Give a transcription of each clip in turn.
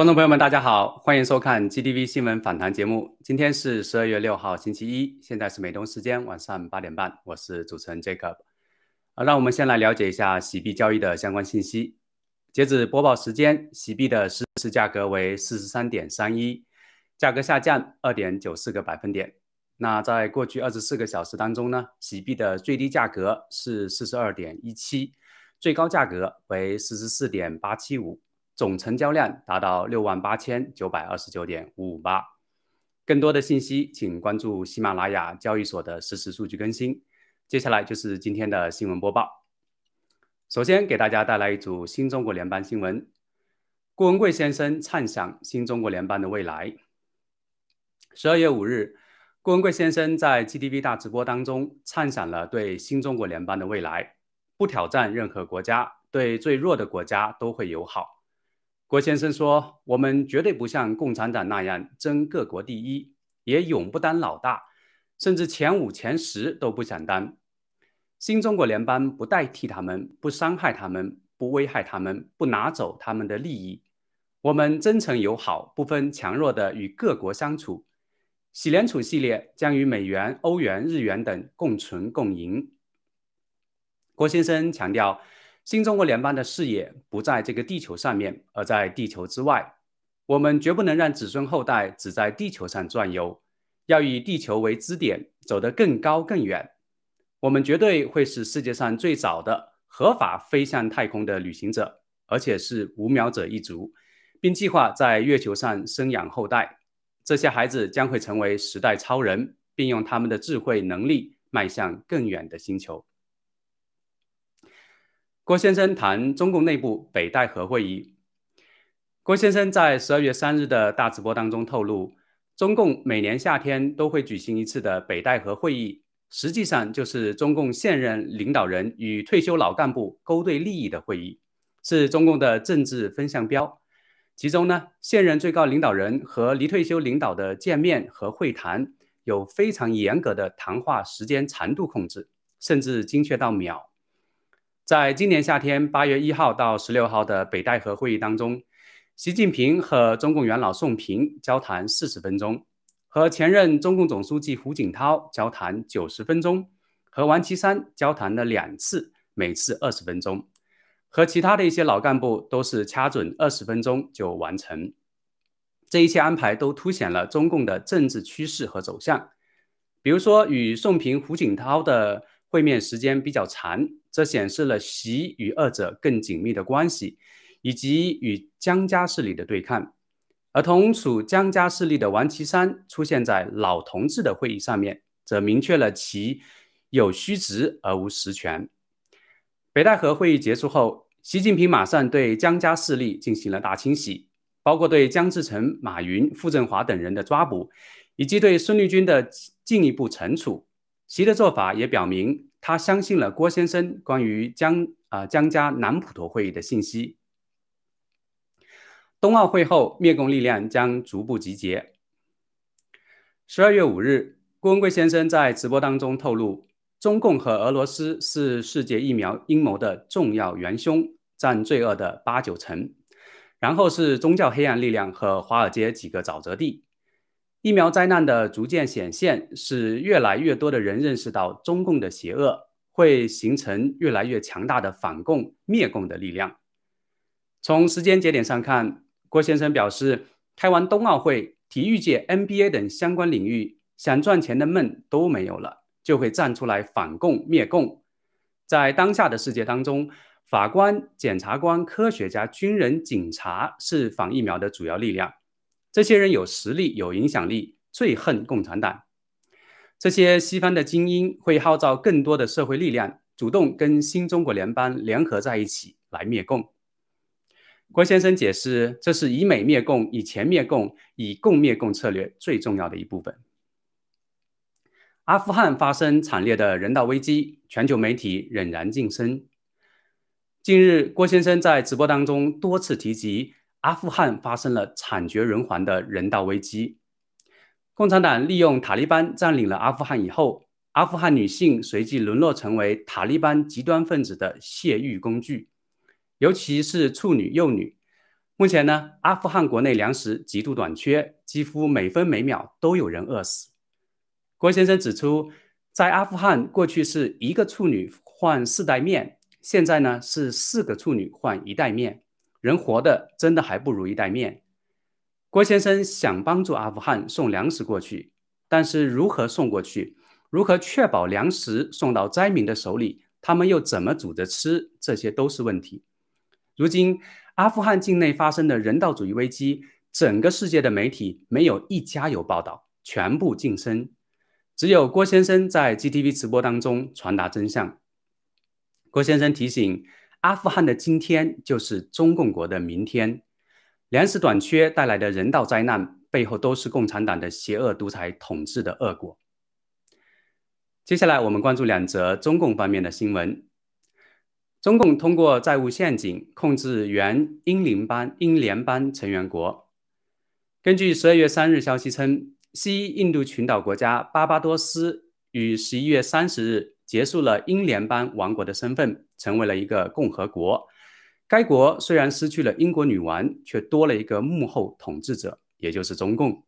观众朋友们，大家好，欢迎收看 GTV 新闻访谈节目。今天是十二月六号，星期一，现在是美东时间晚上八点半，我是主持人 Jacob。啊，让我们先来了解一下洗币交易的相关信息。截止播报时间，洗币的实时价格为四十三点三一，价格下降二点九四个百分点。那在过去二十四个小时当中呢，洗币的最低价格是四十二点一七，最高价格为四十四点八七五。总成交量达到六万八千九百二十九点五五八。更多的信息，请关注喜马拉雅交易所的实时数据更新。接下来就是今天的新闻播报。首先给大家带来一组新中国联邦新闻。顾文贵先生畅想新中国联邦的未来。十二月五日，顾文贵先生在 GDP 大直播当中畅想了对新中国联邦的未来：不挑战任何国家，对最弱的国家都会友好。郭先生说：“我们绝对不像共产党那样争各国第一，也永不当老大，甚至前五、前十都不想当。新中国联邦不代替他们，不伤害他们，不危害他们，不拿走他们的利益。我们真诚友好，不分强弱的与各国相处。喜联储系列将与美元、欧元、日元等共存共赢。”郭先生强调。新中国联邦的视野不在这个地球上面，而在地球之外。我们绝不能让子孙后代只在地球上转悠，要以地球为支点，走得更高更远。我们绝对会是世界上最早的合法飞向太空的旅行者，而且是无苗者一族，并计划在月球上生养后代。这些孩子将会成为时代超人，并用他们的智慧能力迈向更远的星球。郭先生谈中共内部北戴河会议。郭先生在十二月三日的大直播当中透露，中共每年夏天都会举行一次的北戴河会议，实际上就是中共现任领导人与退休老干部勾兑利益的会议，是中共的政治风向标。其中呢，现任最高领导人和离退休领导的见面和会谈有非常严格的谈话时间长度控制，甚至精确到秒。在今年夏天八月一号到十六号的北戴河会议当中，习近平和中共元老宋平交谈四十分钟，和前任中共总书记胡锦涛交谈九十分钟，和王岐山交谈了两次，每次二十分钟，和其他的一些老干部都是掐准二十分钟就完成。这一切安排都凸显了中共的政治趋势和走向。比如说，与宋平、胡锦涛的会面时间比较长。这显示了习与二者更紧密的关系，以及与江家势力的对抗。而同属江家势力的王岐山出现在老同志的会议上面，则明确了其有虚职而无实权。北戴河会议结束后，习近平马上对江家势力进行了大清洗，包括对江志成、马云、傅政华等人的抓捕，以及对孙立军的进一步惩处。习的做法也表明。他相信了郭先生关于江啊江家南普陀会议的信息。冬奥会后，灭共力量将逐步集结。十二月五日，郭文贵先生在直播当中透露，中共和俄罗斯是世界疫苗阴谋的重要元凶，占罪恶的八九成，然后是宗教黑暗力量和华尔街几个沼泽地。疫苗灾难的逐渐显现，使越来越多的人认识到中共的邪恶，会形成越来越强大的反共灭共的力量。从时间节点上看，郭先生表示，开完冬奥会，体育界、NBA 等相关领域想赚钱的梦都没有了，就会站出来反共灭共。在当下的世界当中，法官、检察官、科学家、军人、警察是反疫苗的主要力量。这些人有实力、有影响力，最恨共产党。这些西方的精英会号召更多的社会力量，主动跟新中国联邦联合在一起来灭共。郭先生解释，这是以美灭共、以前灭共、以共灭共策略最重要的一部分。阿富汗发生惨烈的人道危机，全球媒体仍然晋升。近日，郭先生在直播当中多次提及。阿富汗发生了惨绝人寰的人道危机。共产党利用塔利班占领了阿富汗以后，阿富汗女性随即沦落成为塔利班极端分子的泄欲工具，尤其是处女幼女。目前呢，阿富汗国内粮食极度短缺，几乎每分每秒都有人饿死。郭先生指出，在阿富汗过去是一个处女换四袋面，现在呢是四个处女换一袋面，人活的真的还不如一袋面。郭先生想帮助阿富汗送粮食过去，但是如何送过去，如何确保粮食送到灾民的手里，他们又怎么煮着吃，这些都是问题。如今。阿富汗境内发生的人道主义危机，整个世界的媒体没有一家有报道，全部晋升。只有郭先生在 GTV 直播当中传达真相。郭先生提醒：阿富汗的今天就是中共国的明天。粮食短缺带来的人道灾难，背后都是共产党的邪恶独裁统治的恶果。接下来，我们关注两则中共方面的新闻。中共通过债务陷阱控制原英联邦英联邦成员国。根据十二月三日消息称，西印度群岛国家巴巴多斯于十一月三十日结束了英联邦王国的身份，成为了一个共和国。该国虽然失去了英国女王，却多了一个幕后统治者，也就是中共。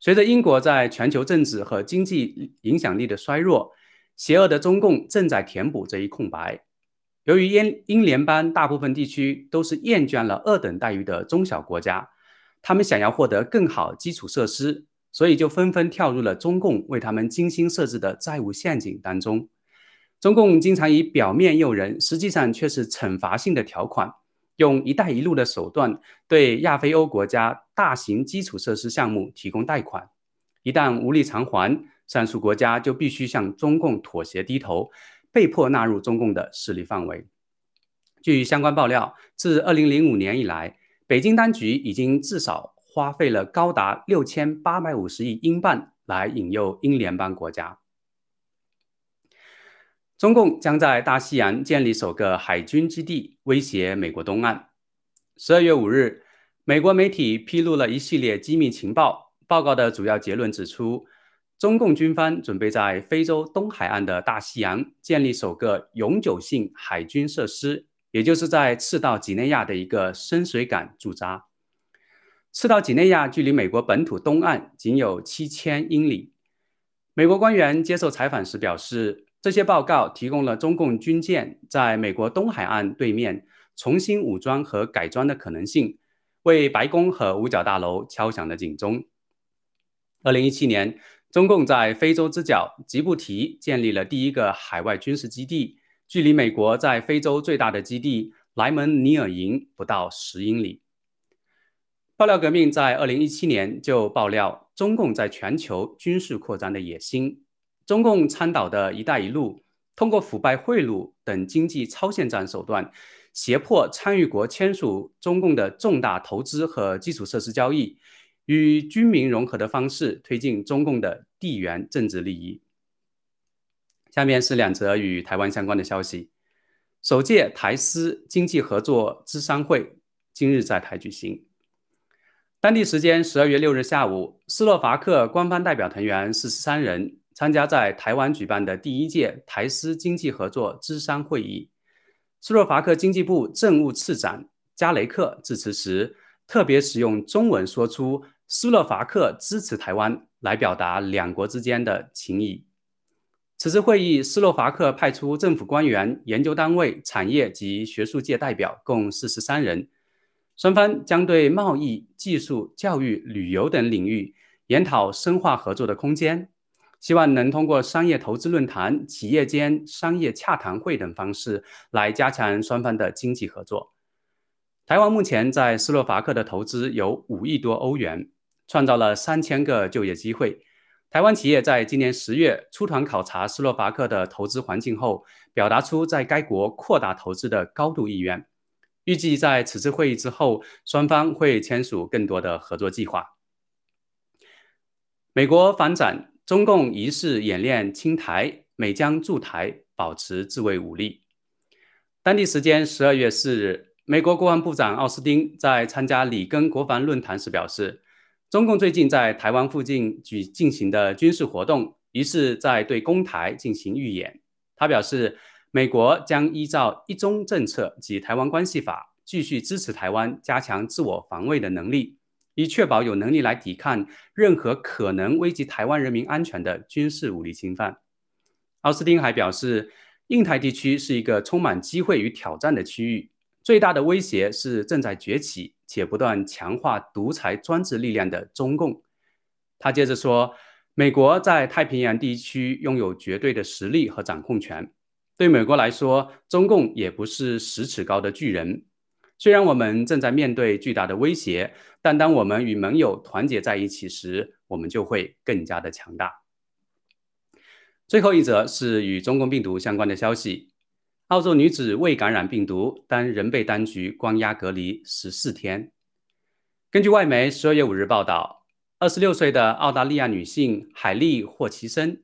随着英国在全球政治和经济影响力的衰弱，邪恶的中共正在填补这一空白。由于英英联邦大部分地区都是厌倦了二等待遇的中小国家，他们想要获得更好基础设施，所以就纷纷跳入了中共为他们精心设置的债务陷阱当中。中共经常以表面诱人，实际上却是惩罚性的条款，用“一带一路”的手段对亚非欧国家大型基础设施项目提供贷款，一旦无力偿还，上述国家就必须向中共妥协低头。被迫纳入中共的势力范围。据相关爆料，自2005年以来，北京当局已经至少花费了高达6850亿英镑来引诱英联邦国家。中共将在大西洋建立首个海军基地，威胁美国东岸。12月5日，美国媒体披露了一系列机密情报，报告的主要结论指出。中共军方准备在非洲东海岸的大西洋建立首个永久性海军设施，也就是在赤道几内亚的一个深水港驻扎。赤道几内亚距离美国本土东岸仅有七千英里。美国官员接受采访时表示，这些报告提供了中共军舰在美国东海岸对面重新武装和改装的可能性，为白宫和五角大楼敲响了警钟。二零一七年。中共在非洲之角吉布提建立了第一个海外军事基地，距离美国在非洲最大的基地莱蒙尼尔营不到十英里。爆料革命在二零一七年就爆料中共在全球军事扩张的野心。中共倡导的一带一路，通过腐败贿赂等经济超限战手段，胁迫参与国签署中共的重大投资和基础设施交易。与军民融合的方式推进中共的地缘政治利益。下面是两则与台湾相关的消息：首届台斯经济合作咨商会今日在台举行。当地时间十二月六日下午，斯洛伐克官方代表团员四十三人参加在台湾举办的第一届台斯经济合作咨商会议。斯洛伐克经济部政务次长加雷克致辞时，特别使用中文说出。斯洛伐克支持台湾，来表达两国之间的情谊。此次会议，斯洛伐克派出政府官员、研究单位、产业及学术界代表共四十三人，双方将对贸易、技术、教育、旅游等领域研讨深化合作的空间，希望能通过商业投资论坛、企业间商业洽谈会等方式来加强双方的经济合作。台湾目前在斯洛伐克的投资有五亿多欧元。创造了三千个就业机会。台湾企业在今年十月出团考察斯洛伐克的投资环境后，表达出在该国扩大投资的高度意愿。预计在此次会议之后，双方会签署更多的合作计划。美国反展，中共疑似演练侵台，美将驻台保持自卫武力。当地时间十二月四日，美国国防部长奥斯汀在参加里根国防论坛时表示。中共最近在台湾附近举进行的军事活动，疑似在对攻台进行预演。他表示，美国将依照一中政策及台湾关系法，继续支持台湾加强自我防卫的能力，以确保有能力来抵抗任何可能危及台湾人民安全的军事武力侵犯。奥斯汀还表示，印太地区是一个充满机会与挑战的区域，最大的威胁是正在崛起且不断强化独裁专制力量的中共。他接着说。美国在太平洋地区拥有绝对的实力和掌控权。对美国来说，中共也不是十尺高的巨人。虽然我们正在面对巨大的威胁，但当我们与盟友团结在一起时，我们就会更加的强大。最后一则是与中共病毒相关的消息：澳洲女子未感染病毒，但仍被当局关押隔离十四天。根据外媒十二月五日报道。二十六岁的澳大利亚女性海莉·霍奇森，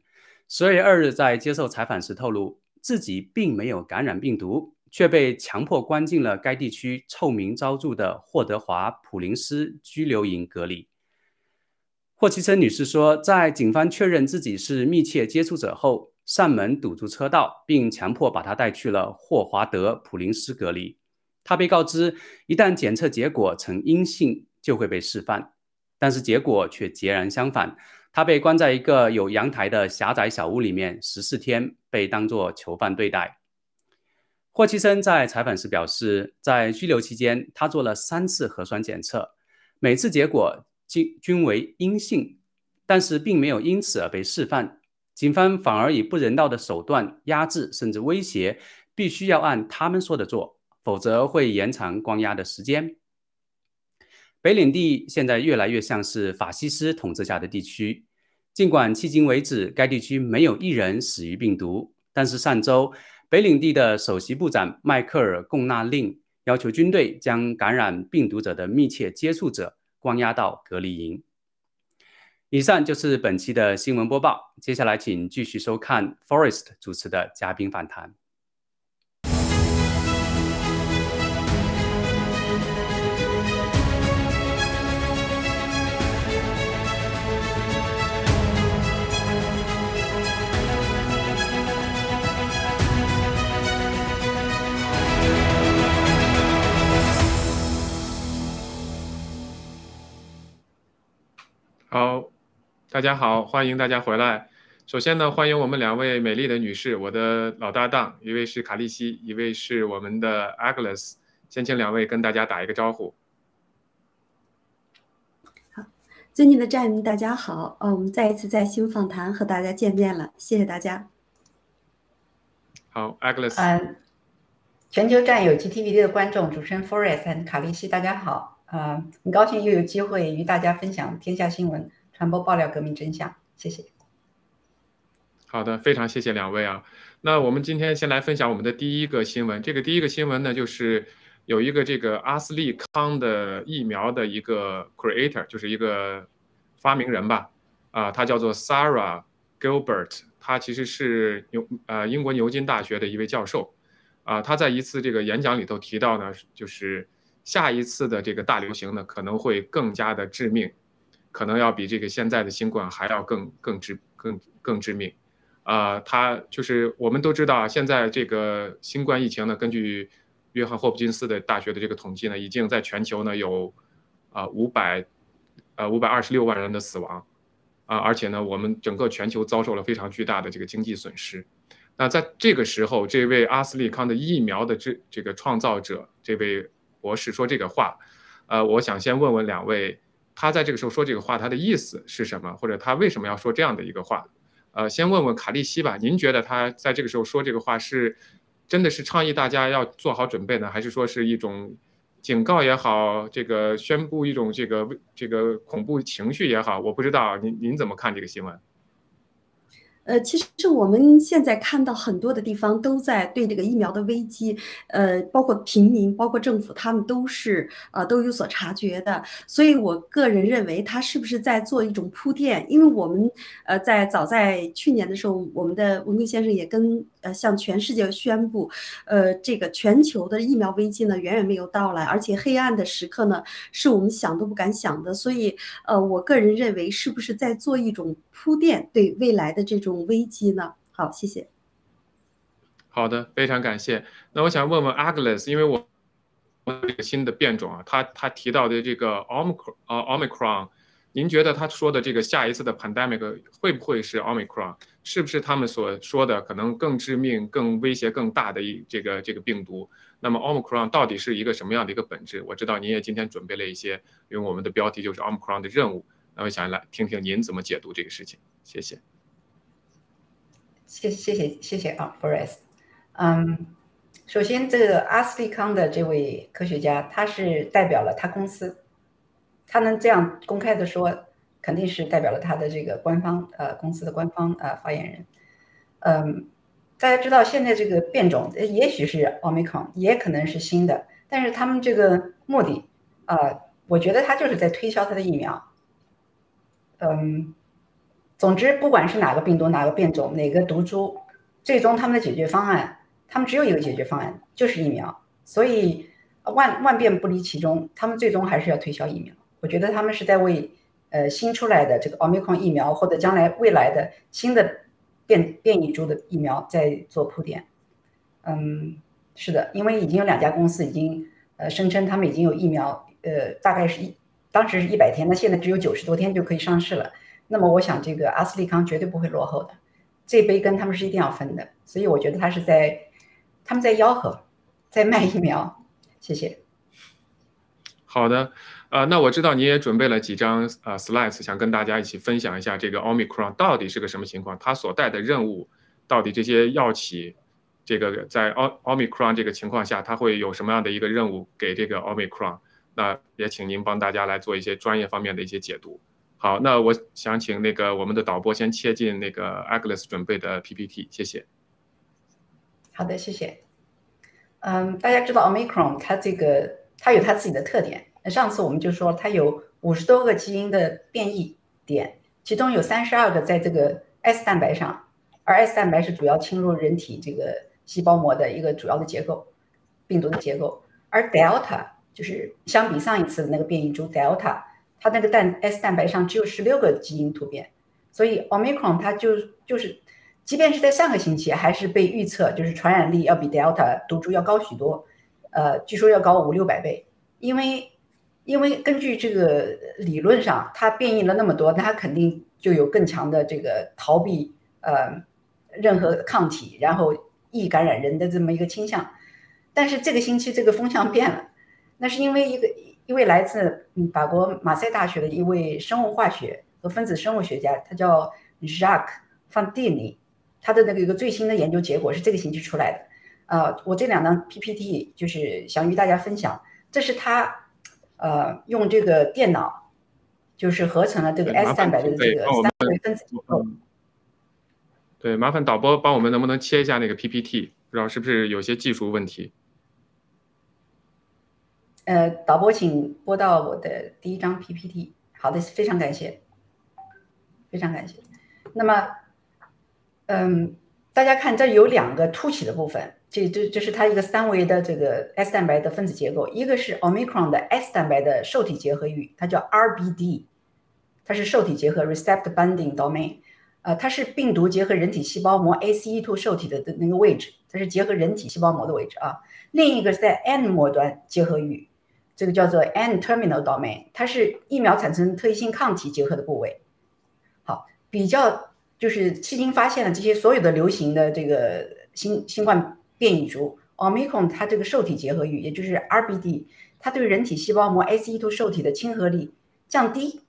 十二月二日在接受采访时透露，自己并没有感染病毒，却被强迫关进了该地区臭名昭著的霍德华普林斯拘留营隔离。霍奇森女士说，在警方确认自己是密切接触者后，上门堵住车道，并强迫把她带去了霍华德普林斯隔离。她被告知，一旦检测结果呈阴性，就会被释放。但是结果却截然相反，他被关在一个有阳台的狭窄小屋里面十四天，被当作囚犯对待。霍奇森在采访时表示，在拘留期间，他做了三次核酸检测，每次结果均均为阴性，但是并没有因此而被释放。警方反而以不人道的手段压制甚至威胁，必须要按他们说的做，否则会延长关押的时间。北领地现在越来越像是法西斯统治下的地区。尽管迄今为止该地区没有一人死于病毒，但是上周北领地的首席部长迈克尔·贡纳令要求军队将感染病毒者的密切接触者关押到隔离营。以上就是本期的新闻播报，接下来请继续收看 Forest 主持的嘉宾访谈。好，大家好，欢迎大家回来。首先呢，欢迎我们两位美丽的女士，我的老搭档，一位是卡利西，一位是我们的 Agnes。先请两位跟大家打一个招呼。好，尊敬的战友，大家好，呃，我们再一次在新访谈和大家见面了，谢谢大家。好，Agnes。嗯，全球战友 GTV 的观众，主持人 Forest 和卡利西，大家好。啊，很高兴又有机会与大家分享天下新闻，传播爆料革命真相。谢谢。好的，非常谢谢两位啊。那我们今天先来分享我们的第一个新闻。这个第一个新闻呢，就是有一个这个阿斯利康的疫苗的一个 creator，就是一个发明人吧。啊，他叫做 Sarah Gilbert，他其实是牛呃英国牛津大学的一位教授。啊，他在一次这个演讲里头提到呢，就是。下一次的这个大流行呢，可能会更加的致命，可能要比这个现在的新冠还要更更致更更致命。啊，它就是我们都知道，现在这个新冠疫情呢，根据约翰霍普金斯的大学的这个统计呢，已经在全球呢有啊五百呃五百二十六万人的死亡啊，而且呢，我们整个全球遭受了非常巨大的这个经济损失。那在这个时候，这位阿斯利康的疫苗的这这个创造者，这位。博士说这个话，呃，我想先问问两位，他在这个时候说这个话，他的意思是什么？或者他为什么要说这样的一个话？呃，先问问卡利西吧，您觉得他在这个时候说这个话是真的是倡议大家要做好准备呢，还是说是一种警告也好，这个宣布一种这个这个恐怖情绪也好？我不知道您您怎么看这个新闻？呃，其实我们现在看到很多的地方都在对这个疫苗的危机，呃，包括平民，包括政府，他们都是呃都有所察觉的。所以我个人认为，他是不是在做一种铺垫？因为我们呃在早在去年的时候，我们的文贵先生也跟呃向全世界宣布，呃，这个全球的疫苗危机呢远远没有到来，而且黑暗的时刻呢是我们想都不敢想的。所以呃，我个人认为，是不是在做一种铺垫，对未来的这种。危机呢？好，谢谢。好的，非常感谢。那我想问问 Agnes，因为我这个新的变种啊，他他提到的这个 omicron 啊 omicron，您觉得他说的这个下一次的 pandemic 会不会是 omicron？是不是他们所说的可能更致命、更威胁更大的一这个这个病毒？那么 omicron 到底是一个什么样的一个本质？我知道您也今天准备了一些，因为我们的标题就是 omicron 的任务，那我想来听听您怎么解读这个事情。谢谢。谢谢谢谢谢啊，Forest。嗯，首先这个阿斯利康的这位科学家，他是代表了他公司，他能这样公开的说，肯定是代表了他的这个官方呃公司的官方呃发言人。嗯，大家知道现在这个变种，也许是奥密克戎，也可能是新的，但是他们这个目的啊，我觉得他就是在推销他的疫苗。嗯。总之，不管是哪个病毒、哪个变种、哪个毒株，最终他们的解决方案，他们只有一个解决方案，就是疫苗。所以万万变不离其中，他们最终还是要推销疫苗。我觉得他们是在为呃新出来的这个奥密克戎疫苗，或者将来未来的新的变变异株的疫苗在做铺垫。嗯，是的，因为已经有两家公司已经呃声称他们已经有疫苗，呃，大概是一当时是一百天，那现在只有九十多天就可以上市了。那么我想，这个阿斯利康绝对不会落后的，这杯羹他们是一定要分的，所以我觉得他是在，他们在吆喝，在卖疫苗。谢谢。好的，呃，那我知道你也准备了几张呃 slides，想跟大家一起分享一下这个 omicron 到底是个什么情况，它所带的任务到底这些药企，这个在奥 omicron 这个情况下，它会有什么样的一个任务给这个 omicron？那也请您帮大家来做一些专业方面的一些解读。好，那我想请那个我们的导播先切进那个 Agnes 准备的 PPT，谢谢。好的，谢谢。嗯，大家知道 Omicron 它这个它有它自己的特点。上次我们就说它有五十多个基因的变异点，其中有三十二个在这个 S 蛋白上，而 S 蛋白是主要侵入人体这个细胞膜的一个主要的结构，病毒的结构。而 Delta 就是相比上一次的那个变异株 Delta。它那个蛋 S 蛋白上只有十六个基因突变，所以 Omicron 它就就是，即便是在上个星期，还是被预测就是传染力要比 Delta 毒株要高许多，呃，据说要高五六百倍。因为因为根据这个理论上，它变异了那么多，那它肯定就有更强的这个逃避呃任何抗体，然后易感染人的这么一个倾向。但是这个星期这个风向变了，那是因为一个。一位来自法国马赛大学的一位生物化学和分子生物学家，他叫 Jacques Fandini，他的那个一个最新的研究结果是这个星期出来的。呃，我这两张 PPT 就是想与大家分享，这是他呃用这个电脑就是合成了这个 S 蛋白的这个三维分子结构。对，麻烦导播帮我们能不能切一下那个 PPT？不知道是不是有些技术问题。呃，导播，请播到我的第一张 PPT。好的，非常感谢，非常感谢。那么，嗯，大家看，这有两个凸起的部分，这这这是它一个三维的这个 S 蛋白的分子结构，一个是 Omicron 的 S 蛋白的受体结合域，它叫 RBD，它是受体结合 Receptor Binding Domain，呃，它是病毒结合人体细胞膜 ACE2 受体的的那个位置，它是结合人体细胞膜的位置啊。另一个是在 N 末端结合域。这个叫做 N-terminal domain，它是疫苗产生特异性抗体结合的部位。好，比较就是迄今发现的这些所有的流行的这个新新冠变异株，Omicron 它这个受体结合域，也就是 RBD，它对人体细胞膜 ACE2 受体的亲和力降低，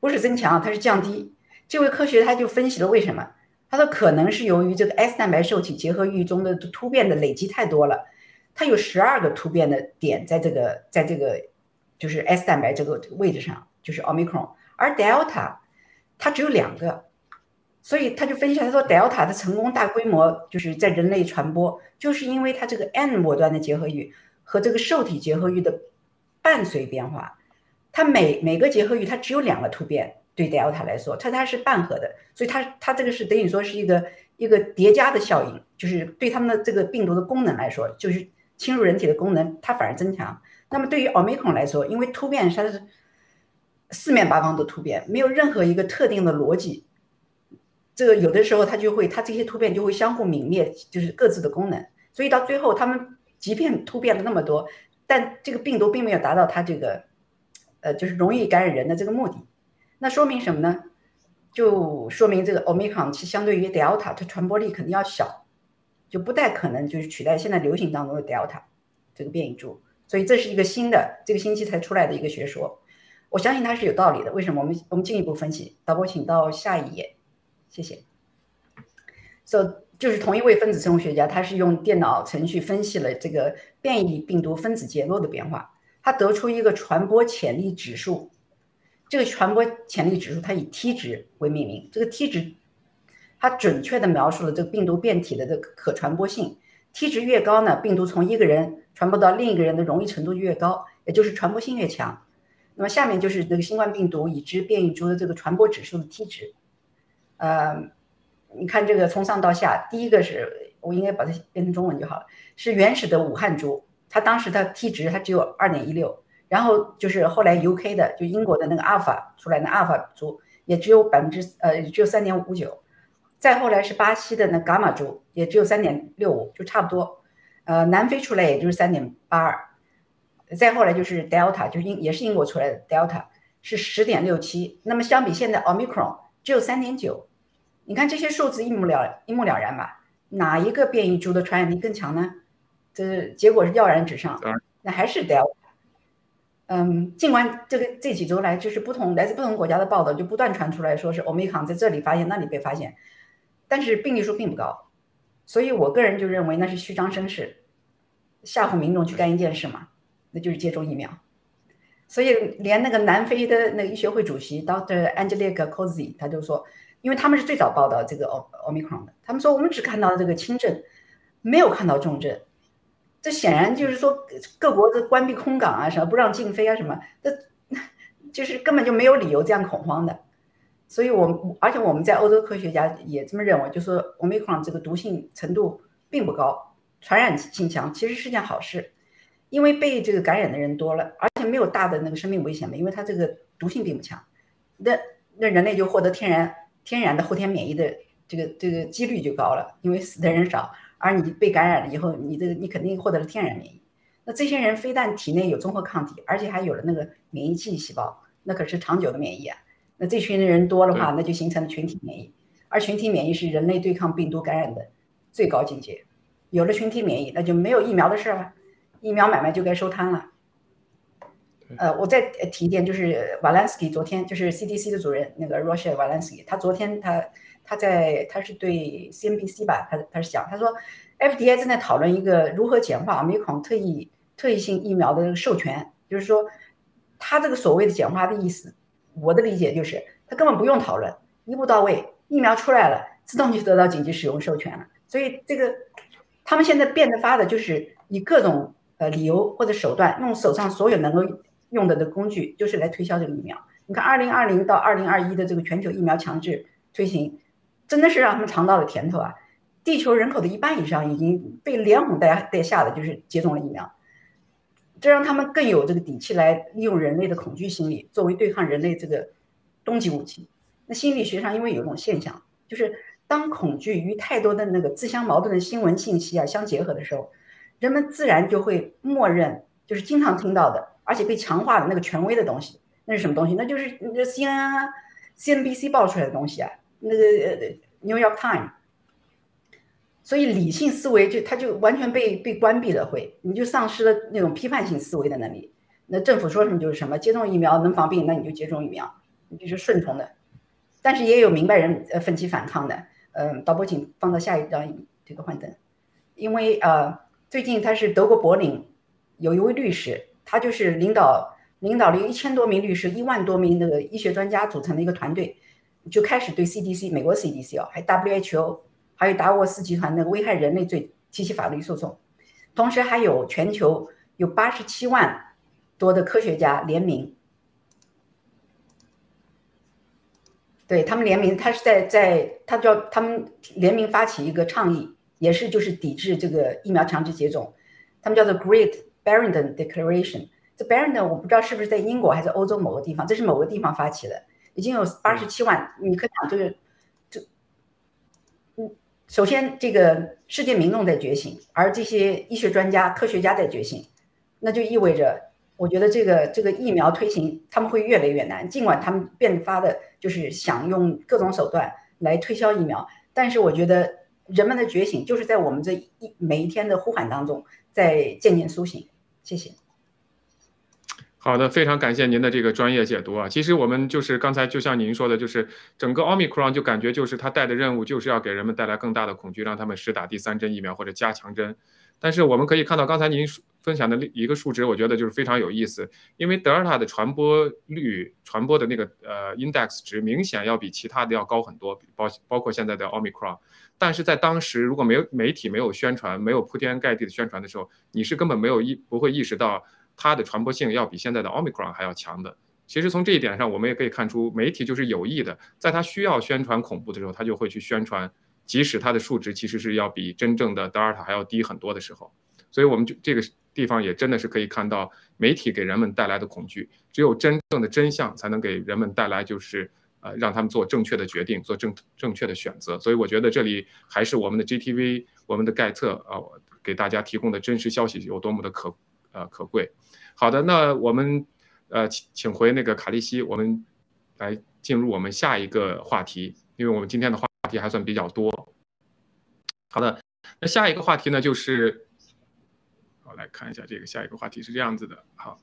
不是增强，它是降低。这位科学他就分析了为什么，他说可能是由于这个 S 蛋白受体结合域中的突变的累积太多了。它有十二个突变的点，在这个，在这个就是 S 蛋白这个位置上，就是 Omicron，而 Delta 它只有两个，所以他就分析，他说 Delta 的成功大规模就是在人类传播，就是因为它这个 N 末端的结合域和这个受体结合域的伴随变化，它每每个结合域它只有两个突变，对 Delta 来说，它它是半合的，所以它它这个是等于说是一个一个叠加的效应，就是对他们的这个病毒的功能来说，就是。侵入人体的功能，它反而增强。那么对于奥密克戎来说，因为突变它是四面八方都突变，没有任何一个特定的逻辑。这个有的时候它就会，它这些突变就会相互泯灭，就是各自的功能。所以到最后，他们即便突变了那么多，但这个病毒并没有达到它这个，呃，就是容易感染人的这个目的。那说明什么呢？就说明这个 Omicron 其相对于 Delta，它传播力肯定要小，就不太可能就是取代现在流行当中的 Delta 这个变异株。所以这是一个新的这个星期才出来的一个学说，我相信它是有道理的。为什么？我们我们进一步分析。导播，请到下一页，谢谢。So 就是同一位分子生物学家，他是用电脑程序分析了这个变异病毒分子结构的变化，他得出一个传播潜力指数。这个传播潜力指数，它以 T 值为命名。这个 T 值，它准确的描述了这个病毒变体的这个可传播性。T 值越高呢，病毒从一个人传播到另一个人的容易程度就越高，也就是传播性越强。那么下面就是那个新冠病毒已知变异株的这个传播指数的 T 值。呃，你看这个从上到下，第一个是我应该把它变成中文就好了，是原始的武汉株，它当时它 T 值它只有二点一六，然后就是后来 UK 的就英国的那个阿尔法出来的阿尔法株也只有百分之呃只有三点五九。再后来是巴西的那伽马株，也只有三点六五，就差不多。呃，南非出来也就是三点八二。再后来就是 Delta，就英也是英国出来的 Delta，是十点六七。那么相比现在 Omicron 只有三点九。你看这些数字一目了一目了然吧？哪一个变异株的传染力更强呢？这结果是跃然纸上，那还是 Delta。嗯，尽管这个这几周来就是不同来自不同国家的报道就不断传出来说是 Omicron 在这里发现，那里被发现。但是病例数并不高，所以我个人就认为那是虚张声势，吓唬民众去干一件事嘛，那就是接种疫苗。所以连那个南非的那个医学会主席 Dr. Angelica Cozy 他就说，因为他们是最早报道这个 Omicron 的，他们说我们只看到这个轻症，没有看到重症。这显然就是说各国的关闭空港啊，什么不让禁飞啊，什么，这就是根本就没有理由这样恐慌的。所以，我而且我们在欧洲科学家也这么认为，就说 Omicron 这个毒性程度并不高，传染性强，其实是件好事，因为被这个感染的人多了，而且没有大的那个生命危险嘛，因为它这个毒性并不强，那那人类就获得天然天然的后天免疫的这个这个几率就高了，因为死的人少，而你被感染了以后，你这个你肯定获得了天然免疫，那这些人非但体内有综合抗体，而且还有了那个免疫记忆细胞，那可是长久的免疫啊。那这群人多的话，那就形成了群体免疫，而群体免疫是人类对抗病毒感染的最高境界。有了群体免疫，那就没有疫苗的事了，疫苗买卖就该收摊了。呃，我再提一点，就是瓦兰斯基昨天就是 CDC 的主任那个 r o s h a 瓦兰斯基，他昨天他他在他是对 CNBC 吧，他他是讲，他说 FDA 正在讨论一个如何简化 Omicron 特异特异性疫苗的授权，就是说他这个所谓的简化的意思。我的理解就是，他根本不用讨论，一步到位，疫苗出来了，自动就得到紧急使用授权了。所以这个，他们现在变着法的就是以各种呃理由或者手段，用手上所有能够用的的工具，就是来推销这个疫苗。你看，二零二零到二零二一的这个全球疫苗强制推行，真的是让他们尝到了甜头啊！地球人口的一半以上已经被连哄带带吓的，就是接种了疫苗。这让他们更有这个底气来利用人类的恐惧心理作为对抗人类这个终极武器。那心理学上因为有一种现象，就是当恐惧与太多的那个自相矛盾的新闻信息啊相结合的时候，人们自然就会默认就是经常听到的，而且被强化的那个权威的东西。那是什么东西？那就是那 CNN、CNBC 爆出来的东西啊，那个 New York Times。所以理性思维就它就完全被被关闭了，会你就丧失了那种批判性思维的能力。那政府说什么就是什么，接种疫苗能防病，那你就接种疫苗，你就是顺从的。但是也有明白人呃奋起反抗的。嗯，导播请放到下一张这个幻灯，因为呃最近他是德国柏林有一位律师，他就是领导领导了一千多名律师，一万多名那个医学专家组成的一个团队，就开始对 CDC 美国 CDC 哦，还 WHO。还有达沃斯集团那个危害人类罪提起法律诉讼，同时还有全球有八十七万多的科学家联名，对他们联名，他是在在他叫他们联名发起一个倡议，也是就是抵制这个疫苗强制接种，他们叫做 Great Barrington Declaration。这 Barrington 我不知道是不是在英国还是欧洲某个地方，这是某个地方发起的，已经有八十七万，你可想这个。首先，这个世界民众在觉醒，而这些医学专家、科学家在觉醒，那就意味着，我觉得这个这个疫苗推行他们会越来越难。尽管他们变发的就是想用各种手段来推销疫苗，但是我觉得人们的觉醒就是在我们这一每一天的呼喊当中在渐渐苏醒。谢谢。好的，非常感谢您的这个专业解读啊。其实我们就是刚才就像您说的，就是整个奥密克戎就感觉就是它带的任务就是要给人们带来更大的恐惧，让他们施打第三针疫苗或者加强针。但是我们可以看到刚才您分享的一个数值，我觉得就是非常有意思，因为德尔塔的传播率、传播的那个呃 index 值明显要比其他的要高很多，包包括现在的奥密克戎。但是在当时如果没有媒体没有宣传、没有铺天盖地的宣传的时候，你是根本没有意不会意识到。它的传播性要比现在的奥密克戎还要强的。其实从这一点上，我们也可以看出，媒体就是有意的，在它需要宣传恐怖的时候，它就会去宣传，即使它的数值其实是要比真正的德尔塔还要低很多的时候。所以，我们就这个地方也真的是可以看到，媒体给人们带来的恐惧，只有真正的真相才能给人们带来，就是呃，让他们做正确的决定，做正正确的选择。所以，我觉得这里还是我们的 GTV，我们的盖特啊，给大家提供的真实消息有多么的可呃可贵。好的，那我们呃请请回那个卡利西，我们来进入我们下一个话题，因为我们今天的话题还算比较多。好的，那下一个话题呢，就是我来看一下这个下一个话题是这样子的。好，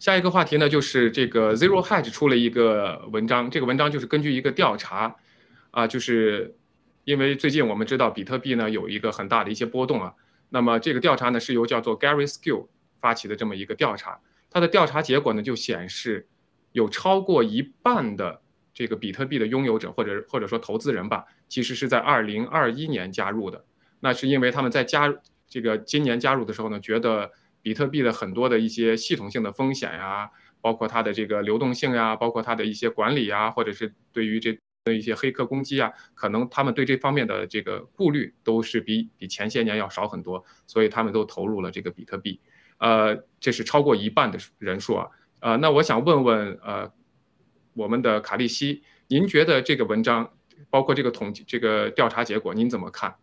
下一个话题呢，就是这个 Zero Hedge 出了一个文章，这个文章就是根据一个调查啊，就是因为最近我们知道比特币呢有一个很大的一些波动啊，那么这个调查呢是由叫做 Gary Skill。发起的这么一个调查，它的调查结果呢就显示，有超过一半的这个比特币的拥有者或者或者说投资人吧，其实是在二零二一年加入的。那是因为他们在加这个今年加入的时候呢，觉得比特币的很多的一些系统性的风险呀，包括它的这个流动性呀，包括它的一些管理呀，或者是对于这的一些黑客攻击啊，可能他们对这方面的这个顾虑都是比比前些年要少很多，所以他们都投入了这个比特币。呃，这是超过一半的人数啊，呃，那我想问问呃，我们的卡利西，您觉得这个文章，包括这个统计这个调查结果，您怎么看？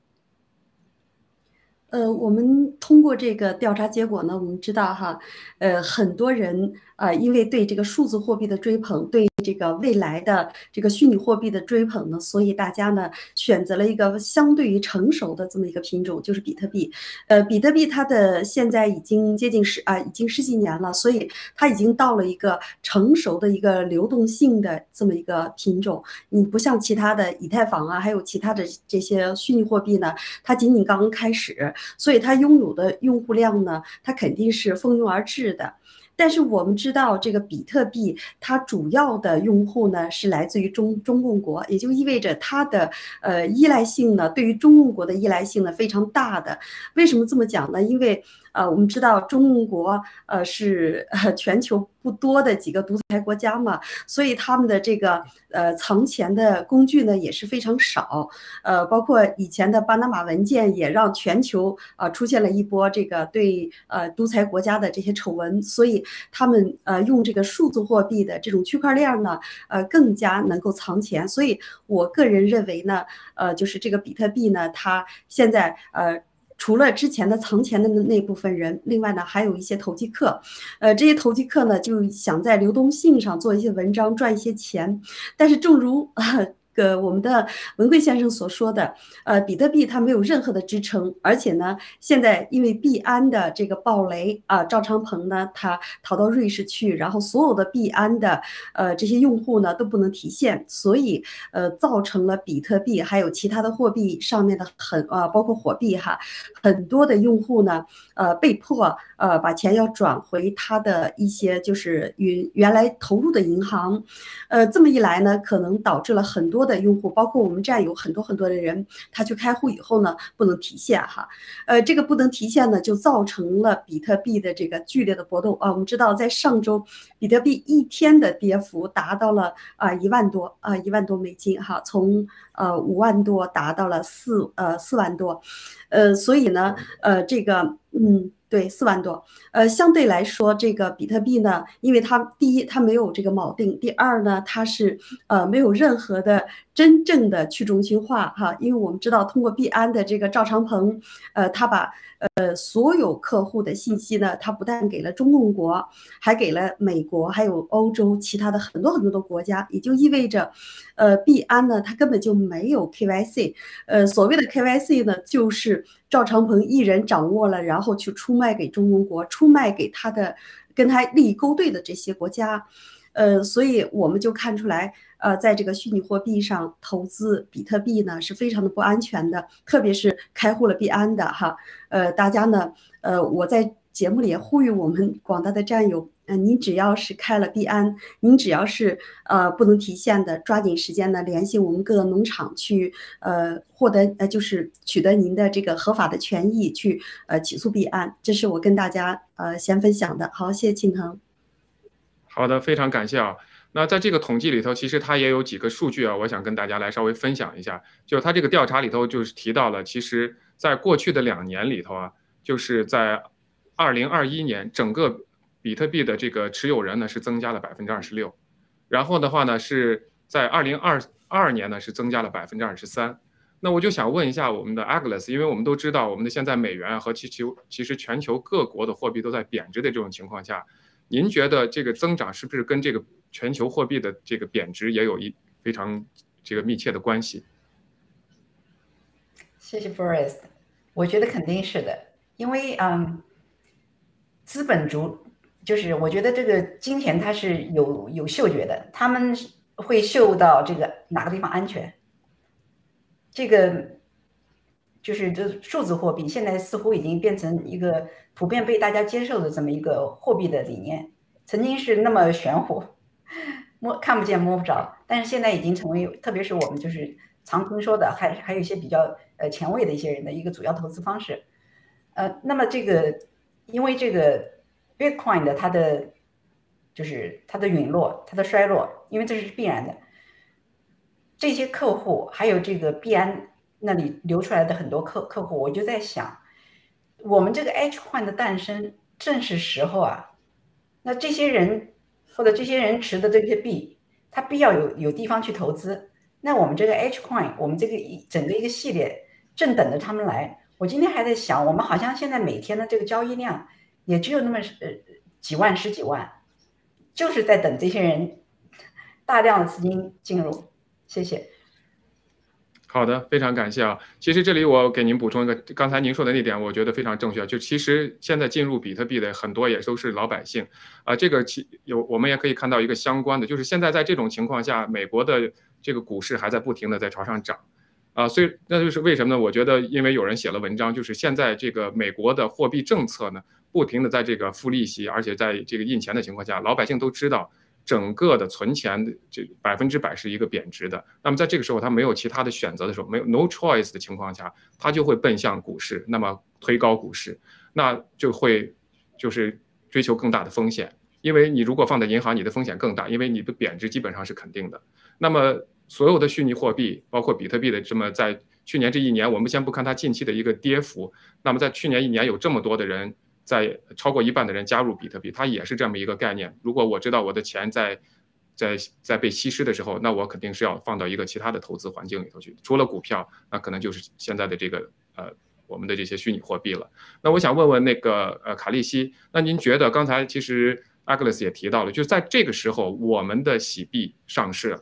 呃，我们通过这个调查结果呢，我们知道哈，呃，很多人啊，因为对这个数字货币的追捧，对。这个未来的这个虚拟货币的追捧呢，所以大家呢选择了一个相对于成熟的这么一个品种，就是比特币。呃，比特币它的现在已经接近十啊，已经十几年了，所以它已经到了一个成熟的一个流动性的这么一个品种。你不像其他的以太坊啊，还有其他的这些虚拟货币呢，它仅仅刚刚开始，所以它拥有的用户量呢，它肯定是蜂拥而至的。但是我们知道，这个比特币它主要的用户呢是来自于中中共国，也就意味着它的呃依赖性呢，对于中共国的依赖性呢非常大的。为什么这么讲呢？因为呃，我们知道中国呃是 全球不多的几个独裁国家嘛，所以他们的这个呃藏钱的工具呢也是非常少。呃，包括以前的巴拿马文件也让全球啊出现了一波这个对呃独裁国家的这些丑闻，所以他们呃用这个数字货币的这种区块链呢，呃更加能够藏钱。所以我个人认为呢，呃就是这个比特币呢，它现在呃。除了之前的藏钱的那部分人，另外呢还有一些投机客，呃，这些投机客呢就想在流动性上做一些文章赚一些钱，但是正如。个我们的文贵先生所说的，呃，比特币它没有任何的支撑，而且呢，现在因为币安的这个暴雷啊，赵长鹏呢他逃到瑞士去，然后所有的币安的呃这些用户呢都不能提现，所以呃造成了比特币还有其他的货币上面的很啊，包括火币哈，很多的用户呢呃被迫呃把钱要转回他的一些就是原原来投入的银行，呃这么一来呢，可能导致了很多。的用户，包括我们站有很多很多的人，他去开户以后呢，不能提现哈，呃，这个不能提现呢，就造成了比特币的这个剧烈的波动啊。我们知道，在上周，比特币一天的跌幅达到了啊一万多啊一万多美金哈，从呃五万多达到了四呃四万多，呃，所以呢，呃，这个嗯。对，四万多。呃，相对来说，这个比特币呢，因为它第一它没有这个锚定，第二呢，它是呃没有任何的真正的去中心化哈。因为我们知道，通过币安的这个赵长鹏，呃，他把呃所有客户的信息呢，他不但给了中共国，还给了美国，还有欧洲其他的很多很多的国家，也就意味着，呃，币安呢，它根本就没有 KYC。呃，所谓的 KYC 呢，就是赵长鹏一人掌握了，然后去出卖给中共国，出卖给他的跟他利益勾兑的这些国家，呃，所以我们就看出来，呃，在这个虚拟货币上投资比特币呢是非常的不安全的，特别是开户了币安的哈，呃，大家呢，呃，我在节目里也呼吁我们广大的战友。嗯，您只要是开了币安，您只要是呃不能提现的，抓紧时间呢联系我们各个农场去呃获得呃就是取得您的这个合法的权益去呃起诉币安，这是我跟大家呃先分享的。好，谢谢庆腾。好的，非常感谢啊。那在这个统计里头，其实它也有几个数据啊，我想跟大家来稍微分享一下。就它这个调查里头就是提到了，其实在过去的两年里头啊，就是在二零二一年整个。比特币的这个持有人呢是增加了百分之二十六，然后的话呢是在二零二二年呢是增加了百分之二十三。那我就想问一下我们的 Agnes，因为我们都知道我们的现在美元和其其其实全球各国的货币都在贬值的这种情况下，您觉得这个增长是不是跟这个全球货币的这个贬值也有一非常这个密切的关系？谢谢 Forest，我觉得肯定是的，因为嗯，资本主。就是我觉得这个金钱它是有有嗅觉的，他们会嗅到这个哪个地方安全。这个就是这数字货币现在似乎已经变成一个普遍被大家接受的这么一个货币的理念。曾经是那么玄乎，摸看不见摸不着，但是现在已经成为，特别是我们就是常听说的，还还有一些比较呃前卫的一些人的一个主要投资方式。呃，那么这个因为这个。Bitcoin 的它的就是它的陨落，它的衰落，因为这是必然的。这些客户还有这个币安那里流出来的很多客客户，我就在想，我们这个 H Coin 的诞生正是时候啊。那这些人或者这些人持的这些币，他必要有有地方去投资。那我们这个 H Coin，我们这个一整个一个系列正等着他们来。我今天还在想，我们好像现在每天的这个交易量。也只有那么呃几万十几万，就是在等这些人大量的资金进入。谢谢。好的，非常感谢啊。其实这里我给您补充一个，刚才您说的那点，我觉得非常正确。就其实现在进入比特币的很多也都是老百姓啊。这个其有我们也可以看到一个相关的，就是现在在这种情况下，美国的这个股市还在不停的在朝上涨。啊，所以那就是为什么呢？我觉得，因为有人写了文章，就是现在这个美国的货币政策呢，不停的在这个付利息，而且在这个印钱的情况下，老百姓都知道，整个的存钱这百分之百是一个贬值的。那么在这个时候，他没有其他的选择的时候，没有 no choice 的情况下，他就会奔向股市，那么推高股市，那就会就是追求更大的风险，因为你如果放在银行，你的风险更大，因为你的贬值基本上是肯定的。那么。所有的虚拟货币，包括比特币的这么在去年这一年，我们先不看它近期的一个跌幅，那么在去年一年有这么多的人在超过一半的人加入比特币，它也是这么一个概念。如果我知道我的钱在在在被稀释的时候，那我肯定是要放到一个其他的投资环境里头去，除了股票，那可能就是现在的这个呃我们的这些虚拟货币了。那我想问问那个呃卡利西，那您觉得刚才其实 Agnes 也提到了，就在这个时候我们的洗币上市。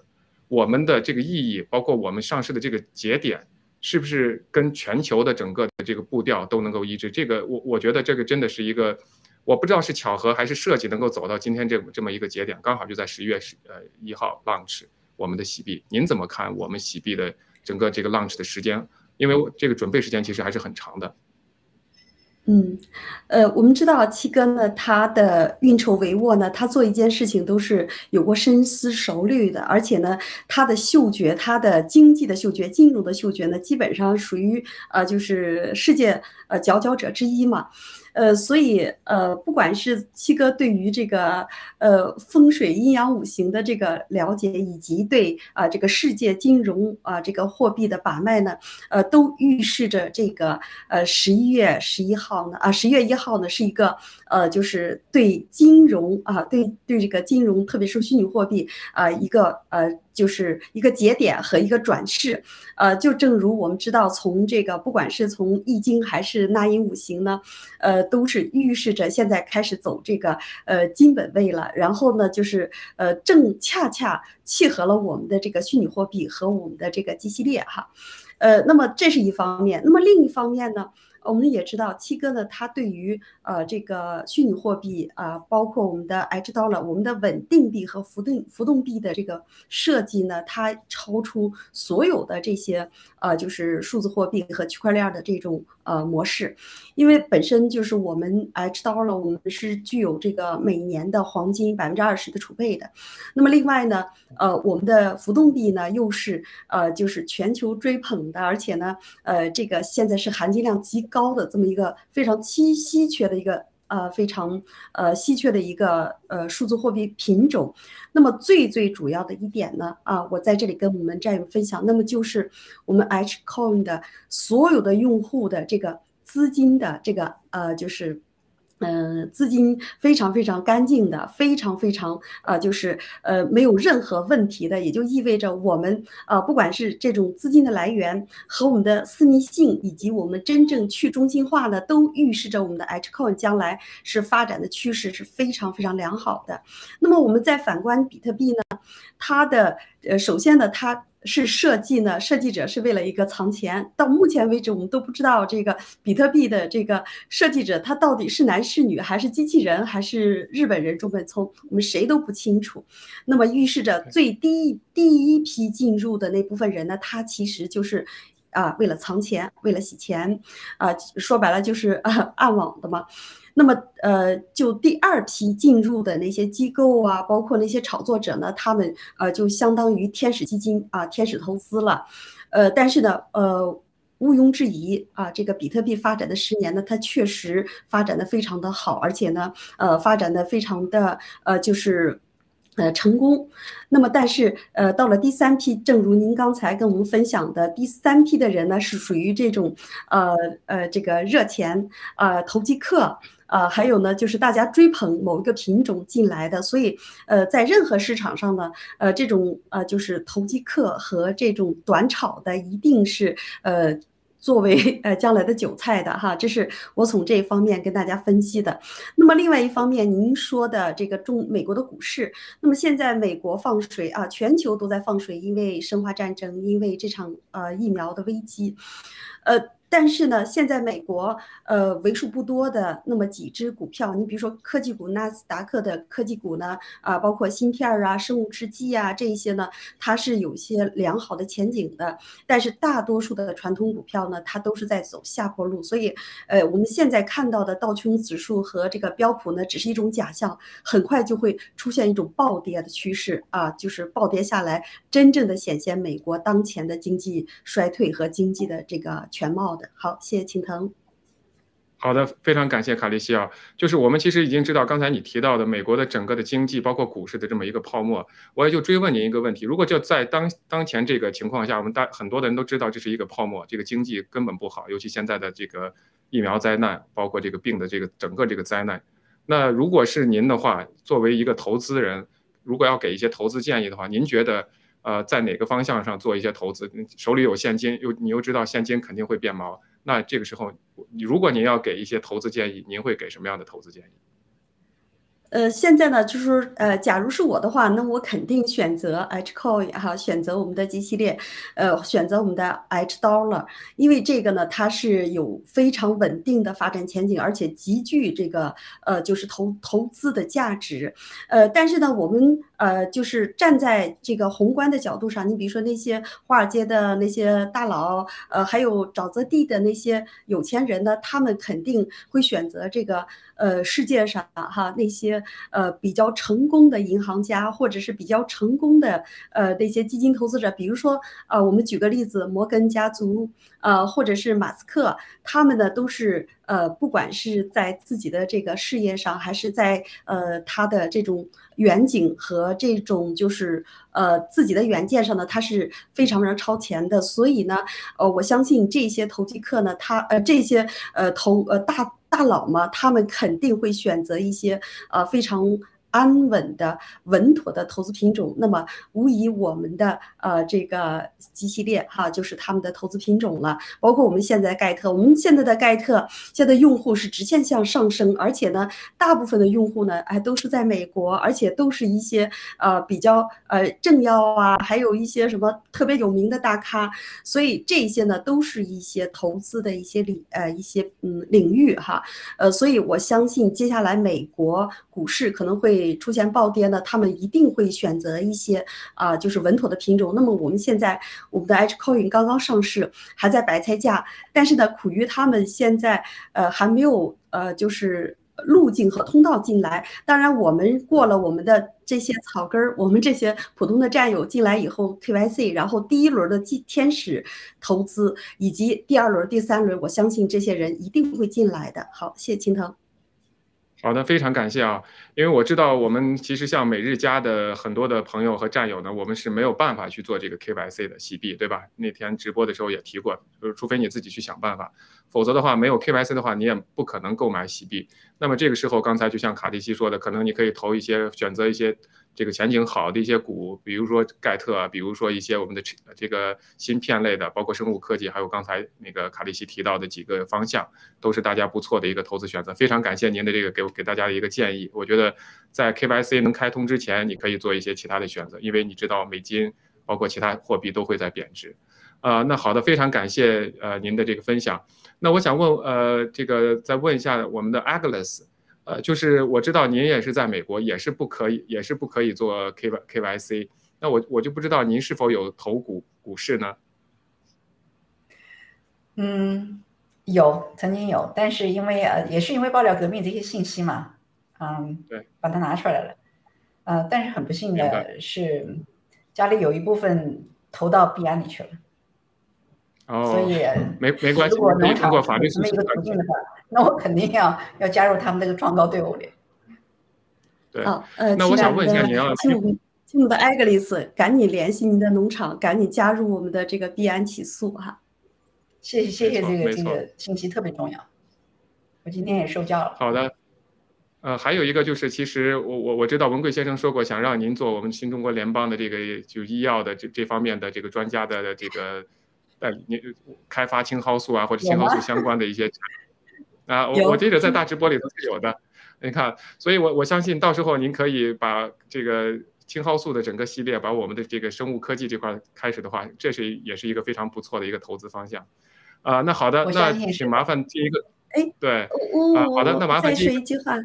我们的这个意义，包括我们上市的这个节点，是不是跟全球的整个的这个步调都能够一致？这个我我觉得这个真的是一个，我不知道是巧合还是设计，能够走到今天这这么一个节点，刚好就在十一月十呃一号 launch 我们的洗币。您怎么看我们洗币的整个这个 launch 的时间？因为这个准备时间其实还是很长的。嗯，呃，我们知道七哥呢，他的运筹帷幄呢，他做一件事情都是有过深思熟虑的，而且呢，他的嗅觉，他的经济的嗅觉，金融的嗅觉呢，基本上属于呃，就是世界呃佼佼者之一嘛。呃，所以呃，不管是七哥对于这个呃风水阴阳五行的这个了解，以及对啊这个世界金融啊这个货币的把脉呢，呃，都预示着这个呃十一月十一号呢啊十一月一号呢是一个呃就是对金融啊对对这个金融，特别是虚拟货币啊一个呃。就是一个节点和一个转世，呃，就正如我们知道，从这个不管是从易经还是纳音五行呢，呃，都是预示着现在开始走这个呃金本位了。然后呢，就是呃正恰恰契合了我们的这个虚拟货币和我们的这个基系列哈，呃，那么这是一方面。那么另一方面呢？我们也知道，七哥呢，他对于呃这个虚拟货币啊，包括我们的 H dollar，我们的稳定币和浮动浮动币的这个设计呢，它超出所有的这些呃就是数字货币和区块链的这种呃模式，因为本身就是我们 H dollar，我们是具有这个每年的黄金百分之二十的储备的，那么另外呢，呃我们的浮动币呢又是呃就是全球追捧的，而且呢呃这个现在是含金量极。高的这么一个非常稀稀缺的一个呃非常呃稀缺的一个呃数字货币品种，那么最最主要的一点呢啊，我在这里跟我们战友分享，那么就是我们 H Coin 的所有的用户的这个资金的这个呃就是。嗯，资金非常非常干净的，非常非常呃，就是呃没有任何问题的，也就意味着我们呃不管是这种资金的来源和我们的私密性，以及我们真正去中心化呢，都预示着我们的 H Coin 将来是发展的趋势是非常非常良好的。那么我们再反观比特币呢，它的呃首先呢它。是设计呢？设计者是为了一个藏钱。到目前为止，我们都不知道这个比特币的这个设计者他到底是男是女，还是机器人，还是日本人中本聪，我们谁都不清楚。那么预示着最低第一批进入的那部分人呢？他其实就是啊，为了藏钱，为了洗钱，啊，说白了就是啊暗网的嘛。那么，呃，就第二批进入的那些机构啊，包括那些炒作者呢，他们呃，就相当于天使基金啊，天使投资了，呃，但是呢，呃，毋庸置疑啊，这个比特币发展的十年呢，它确实发展的非常的好，而且呢，呃，发展的非常的呃，就是。呃，成功。那么，但是，呃，到了第三批，正如您刚才跟我们分享的，第三批的人呢，是属于这种，呃呃，这个热钱，呃，投机客，呃，还有呢，就是大家追捧某一个品种进来的。所以，呃，在任何市场上呢，呃，这种呃，就是投机客和这种短炒的，一定是呃。作为呃将来的韭菜的哈，这是我从这一方面跟大家分析的。那么另外一方面，您说的这个中美国的股市，那么现在美国放水啊，全球都在放水，因为生化战争，因为这场呃疫苗的危机，呃。但是呢，现在美国呃为数不多的那么几只股票，你比如说科技股，纳斯达克的科技股呢，啊，包括芯片啊、生物制剂啊这一些呢，它是有些良好的前景的。但是大多数的传统股票呢，它都是在走下坡路。所以，呃，我们现在看到的道琼指数和这个标普呢，只是一种假象，很快就会出现一种暴跌的趋势啊，就是暴跌下来，真正的显现美国当前的经济衰退和经济的这个全貌的。好，谢谢青腾。好的，非常感谢卡利西啊。就是我们其实已经知道，刚才你提到的美国的整个的经济，包括股市的这么一个泡沫，我也就追问您一个问题：如果就在当当前这个情况下，我们大很多的人都知道这是一个泡沫，这个经济根本不好，尤其现在的这个疫苗灾难，包括这个病的这个整个这个灾难。那如果是您的话，作为一个投资人，如果要给一些投资建议的话，您觉得？呃，在哪个方向上做一些投资？手里有现金，又你又知道现金肯定会变毛，那这个时候，如果您要给一些投资建议，您会给什么样的投资建议？呃，现在呢，就是，呃，假如是我的话，那我肯定选择 H coin 哈，选择我们的 G 系列，呃，选择我们的 H dollar，因为这个呢，它是有非常稳定的发展前景，而且极具这个呃，就是投投资的价值。呃，但是呢，我们呃，就是站在这个宏观的角度上，你比如说那些华尔街的那些大佬，呃，还有沼泽地的那些有钱人呢，他们肯定会选择这个呃，世界上哈那些。呃，比较成功的银行家，或者是比较成功的呃那些基金投资者，比如说呃，我们举个例子，摩根家族，呃，或者是马斯克，他们呢都是呃，不管是在自己的这个事业上，还是在呃他的这种远景和这种就是呃自己的远见上呢，他是非常非常超前的。所以呢，呃，我相信这些投机客呢，他呃这些呃投呃大大佬嘛，他们肯定会选择一些呃非常。安稳的、稳妥的投资品种，那么无疑我们的呃这个 G 系列哈，就是他们的投资品种了。包括我们现在盖特，我们现在的盖特现在用户是直线向上升，而且呢，大部分的用户呢，哎都是在美国，而且都是一些呃比较呃政要啊，还有一些什么特别有名的大咖，所以这些呢都是一些投资的一些领呃一些嗯领域哈，呃，所以我相信接下来美国股市可能会。出现暴跌呢，他们一定会选择一些啊，就是稳妥的品种。那么我们现在我们的 H Coin 刚刚上市，还在白菜价，但是呢，苦于他们现在呃还没有呃就是路径和通道进来。当然，我们过了我们的这些草根儿，我们这些普通的战友进来以后，KYC，然后第一轮的天天使投资以及第二轮、第三轮，我相信这些人一定会进来的。好，谢谢青藤。好的，非常感谢啊！因为我知道我们其实像每日家的很多的朋友和战友呢，我们是没有办法去做这个 KYC 的洗币，对吧？那天直播的时候也提过，就是除非你自己去想办法，否则的话没有 KYC 的话，你也不可能购买洗币。那么这个时候，刚才就像卡迪西说的，可能你可以投一些，选择一些。这个前景好的一些股，比如说盖特啊，比如说一些我们的这个芯片类的，包括生物科技，还有刚才那个卡利西提到的几个方向，都是大家不错的一个投资选择。非常感谢您的这个给给大家的一个建议。我觉得在 KYC 能开通之前，你可以做一些其他的选择，因为你知道美金包括其他货币都会在贬值。啊，那好的，非常感谢呃您的这个分享。那我想问呃这个再问一下我们的 Agnes。呃，就是我知道您也是在美国，也是不可以，也是不可以做 K Y K Y C。那我我就不知道您是否有投股股市呢？嗯，有，曾经有，但是因为呃，也是因为爆料革命这些信息嘛，嗯，对，把它拿出来了。呃，但是很不幸的是，家里有一部分投到币安里去了。哦，所以没没关系，如果农通过法律这么一个途径的话，那我肯定要要加入他们这个创高队伍里。对，呃，那我想问一下，你要亲母亲母的艾格里斯，赶紧联系您的农场，赶紧加入我们的这个币安起诉哈。谢谢谢谢这个这个信息特别重要，我今天也受教了。好的，呃，还有一个就是，其实我我我知道文贵先生说过，想让您做我们新中国联邦的这个就医药的这这方面的这个专家的这个。呃，你开发青蒿素啊，或者青蒿素相关的一些产品啊，我我记得在大直播里头是有的。你看，所以我我相信到时候您可以把这个青蒿素的整个系列，把我们的这个生物科技这块开始的话，这是也是一个非常不错的一个投资方向。啊，那好的，那请麻烦第一个，哎，对，啊，好的，那麻烦再说一句话，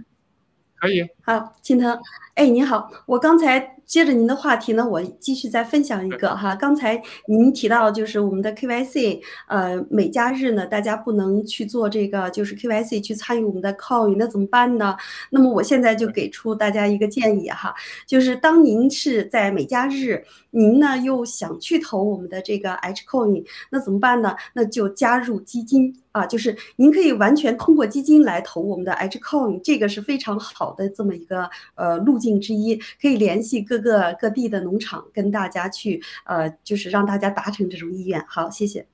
可以，好，青藤，哎，你好，我刚才。接着您的话题呢，我继续再分享一个哈。刚才您提到就是我们的 KYC，呃，每加日呢，大家不能去做这个，就是 KYC 去参与我们的 Coin，那怎么办呢？那么我现在就给出大家一个建议哈，就是当您是在每加日，您呢又想去投我们的这个 H Coin，那怎么办呢？那就加入基金啊，就是您可以完全通过基金来投我们的 H Coin，这个是非常好的这么一个呃路径之一，可以联系各。各各地的农场跟大家去，呃，就是让大家达成这种意愿。好，谢谢。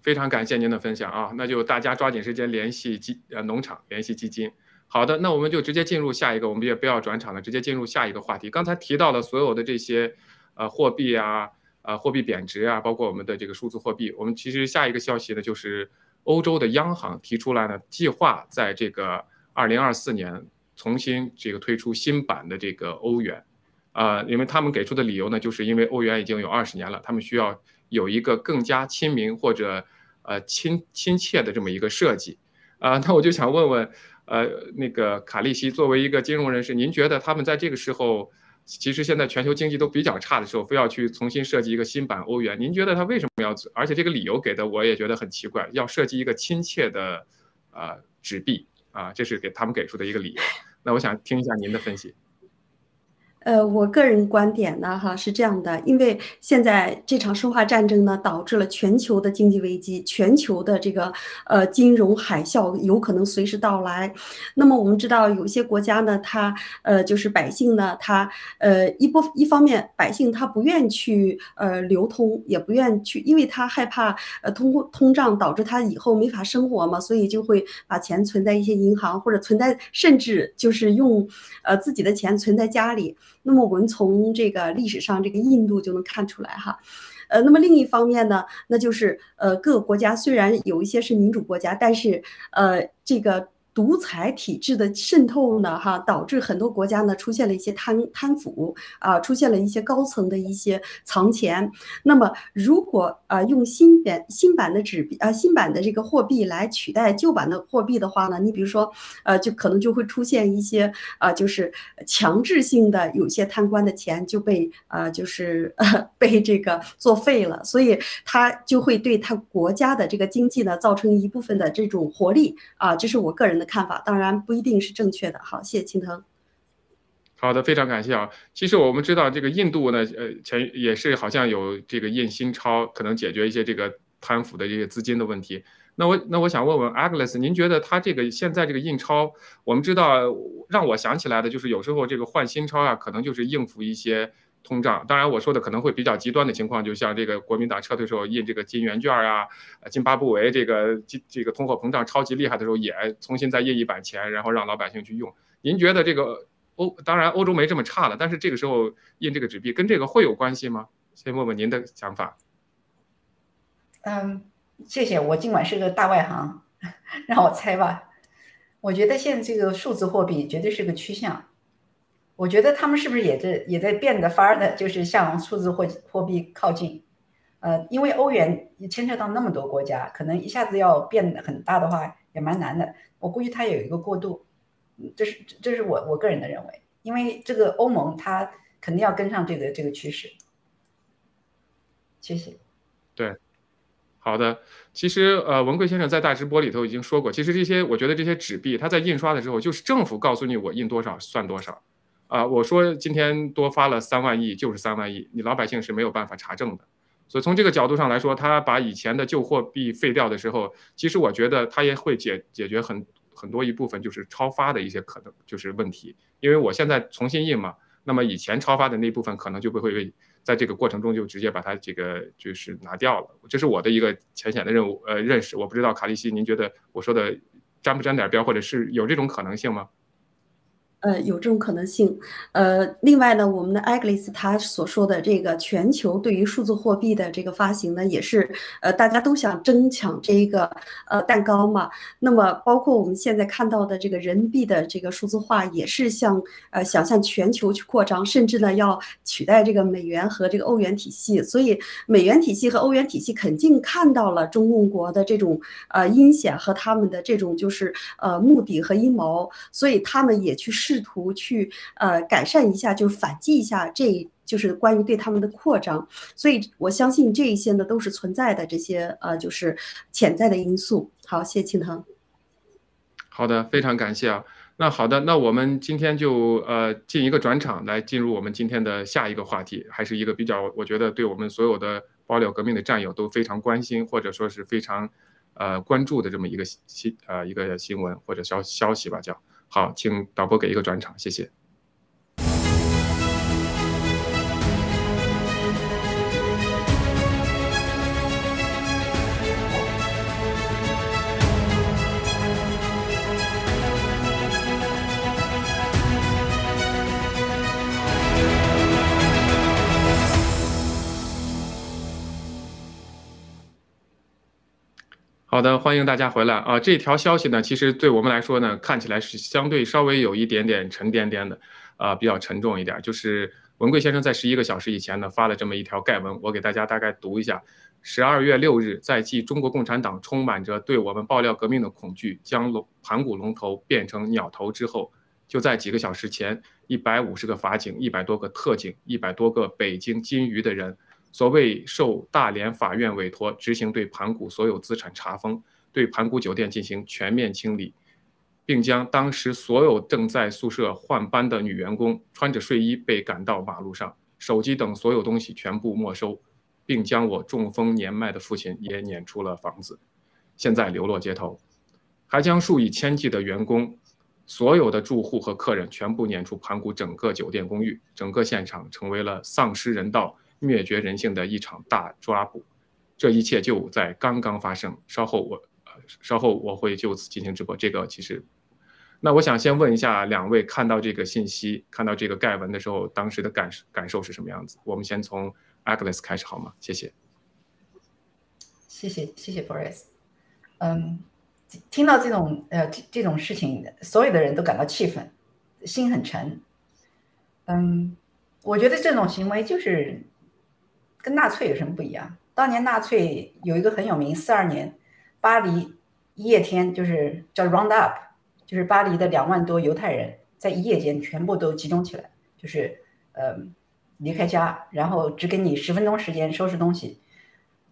非常感谢您的分享啊，那就大家抓紧时间联系基呃农场，联系基金。好的，那我们就直接进入下一个，我们也不要转场了，直接进入下一个话题。刚才提到的所有的这些呃货币啊，呃货币贬值啊，包括我们的这个数字货币，我们其实下一个消息呢，就是欧洲的央行提出来呢，计划在这个二零二四年重新这个推出新版的这个欧元。啊，因为他们给出的理由呢，就是因为欧元已经有二十年了，他们需要有一个更加亲民或者呃亲亲切的这么一个设计。啊，那我就想问问，呃，那个卡利西作为一个金融人士，您觉得他们在这个时候，其实现在全球经济都比较差的时候，非要去重新设计一个新版欧元，您觉得他为什么要？而且这个理由给的我也觉得很奇怪，要设计一个亲切的啊纸币啊，这是给他们给出的一个理由。那我想听一下您的分析。呃，我个人观点呢，哈是这样的，因为现在这场生化战争呢，导致了全球的经济危机，全球的这个呃金融海啸有可能随时到来。那么我们知道，有些国家呢，它呃就是百姓呢，他呃一波一方面百姓他不愿去呃流通，也不愿去，因为他害怕呃通通胀导致他以后没法生活嘛，所以就会把钱存在一些银行或者存在，甚至就是用呃自己的钱存在家里。那么我们从这个历史上这个印度就能看出来哈，呃，那么另一方面呢，那就是呃各个国家虽然有一些是民主国家，但是呃这个。独裁体制的渗透呢，哈，导致很多国家呢出现了一些贪贪腐啊，出现了一些高层的一些藏钱。那么，如果啊用新版新版的纸币啊新版的这个货币来取代旧版的货币的话呢，你比如说，呃，就可能就会出现一些啊，就是强制性的有些贪官的钱就被啊就是 被这个作废了，所以他就会对他国家的这个经济呢造成一部分的这种活力啊，这是我个人的。看法当然不一定是正确的。好，谢谢青藤。好的，非常感谢啊。其实我们知道，这个印度呢，呃，前也是好像有这个印新钞，可能解决一些这个贪腐的这些资金的问题。那我那我想问问 Agnes，您觉得他这个现在这个印钞，我们知道让我想起来的就是有时候这个换新钞啊，可能就是应付一些。通胀，当然我说的可能会比较极端的情况，就像这个国民党撤退时候印这个金圆券啊，津巴布韦这个金这个通货膨胀超级厉害的时候，也重新再印一版钱，然后让老百姓去用。您觉得这个欧，当然欧洲没这么差了，但是这个时候印这个纸币跟这个会有关系吗？先问问您的想法。嗯，谢谢。我尽管是个大外行，让我猜吧。我觉得现在这个数字货币绝对是个趋向。我觉得他们是不是也在也在变得发的，就是向数字货货币靠近，呃，因为欧元牵扯到那么多国家，可能一下子要变得很大的话也蛮难的。我估计它有一个过渡，这是这是我我个人的认为，因为这个欧盟它肯定要跟上这个这个趋势。谢谢。对，好的。其实呃，文贵先生在大直播里头已经说过，其实这些我觉得这些纸币，它在印刷的时候就是政府告诉你我印多少算多少。啊，我说今天多发了三万亿，就是三万亿，你老百姓是没有办法查证的。所以从这个角度上来说，他把以前的旧货币废掉的时候，其实我觉得他也会解解决很很多一部分就是超发的一些可能就是问题。因为我现在重新印嘛，那么以前超发的那部分可能就不会被在这个过程中就直接把它这个就是拿掉了。这是我的一个浅显的任务呃认识，我不知道卡利西，您觉得我说的沾不沾点边，或者是有这种可能性吗？呃，有这种可能性。呃，另外呢，我们的 Agnes 他所说的这个全球对于数字货币的这个发行呢，也是呃大家都想争抢这一个呃蛋糕嘛。那么，包括我们现在看到的这个人民币的这个数字化，也是向呃想向全球去扩张，甚至呢要取代这个美元和这个欧元体系。所以，美元体系和欧元体系肯定看到了中共国的这种呃阴险和他们的这种就是呃目的和阴谋，所以他们也去。试图去呃改善一下，就是反击一下，这就是关于对他们的扩张。所以我相信这一些呢都是存在的这些呃就是潜在的因素。好，谢谢青藤。好的，非常感谢啊。那好的，那我们今天就呃进一个转场，来进入我们今天的下一个话题，还是一个比较我觉得对我们所有的爆料革命的战友都非常关心或者说是非常呃关注的这么一个新呃一个新闻或者消消息吧，叫。好，请导播给一个转场，谢谢。好的，欢迎大家回来啊！这条消息呢，其实对我们来说呢，看起来是相对稍微有一点点沉甸甸的，啊，比较沉重一点。就是文贵先生在十一个小时以前呢发了这么一条盖文，我给大家大概读一下：十二月六日，在继中国共产党充满着对我们爆料革命的恐惧，将龙盘古龙头变成鸟头之后，就在几个小时前，一百五十个法警、一百多个特警、一百多个北京金鱼的人。所谓受大连法院委托执行对盘古所有资产查封，对盘古酒店进行全面清理，并将当时所有正在宿舍换班的女员工穿着睡衣被赶到马路上，手机等所有东西全部没收，并将我中风年迈的父亲也撵出了房子，现在流落街头，还将数以千计的员工、所有的住户和客人全部撵出盘古整个酒店公寓，整个现场成为了丧失人道、灭绝人性的一场大抓捕。这一切就在刚刚发生。稍后我，呃，稍后我会就此进行直播。这个其实，那我想先问一下两位，看到这个信息、看到这个盖文的时候，当时的感感受是什么样子？我们先从 Agnes 开始好吗？谢谢。谢谢谢谢 Boris。嗯，听到这种呃这这种事情，所有的人都感到气愤，心很沉。嗯，我觉得这种行为就是跟纳粹有什么不一样？当年纳粹有一个很有名，四二年巴黎一夜天就是叫 Round Up，就是巴黎的两万多犹太人在一夜间全部都集中起来，就是呃离开家，然后只给你十分钟时间收拾东西，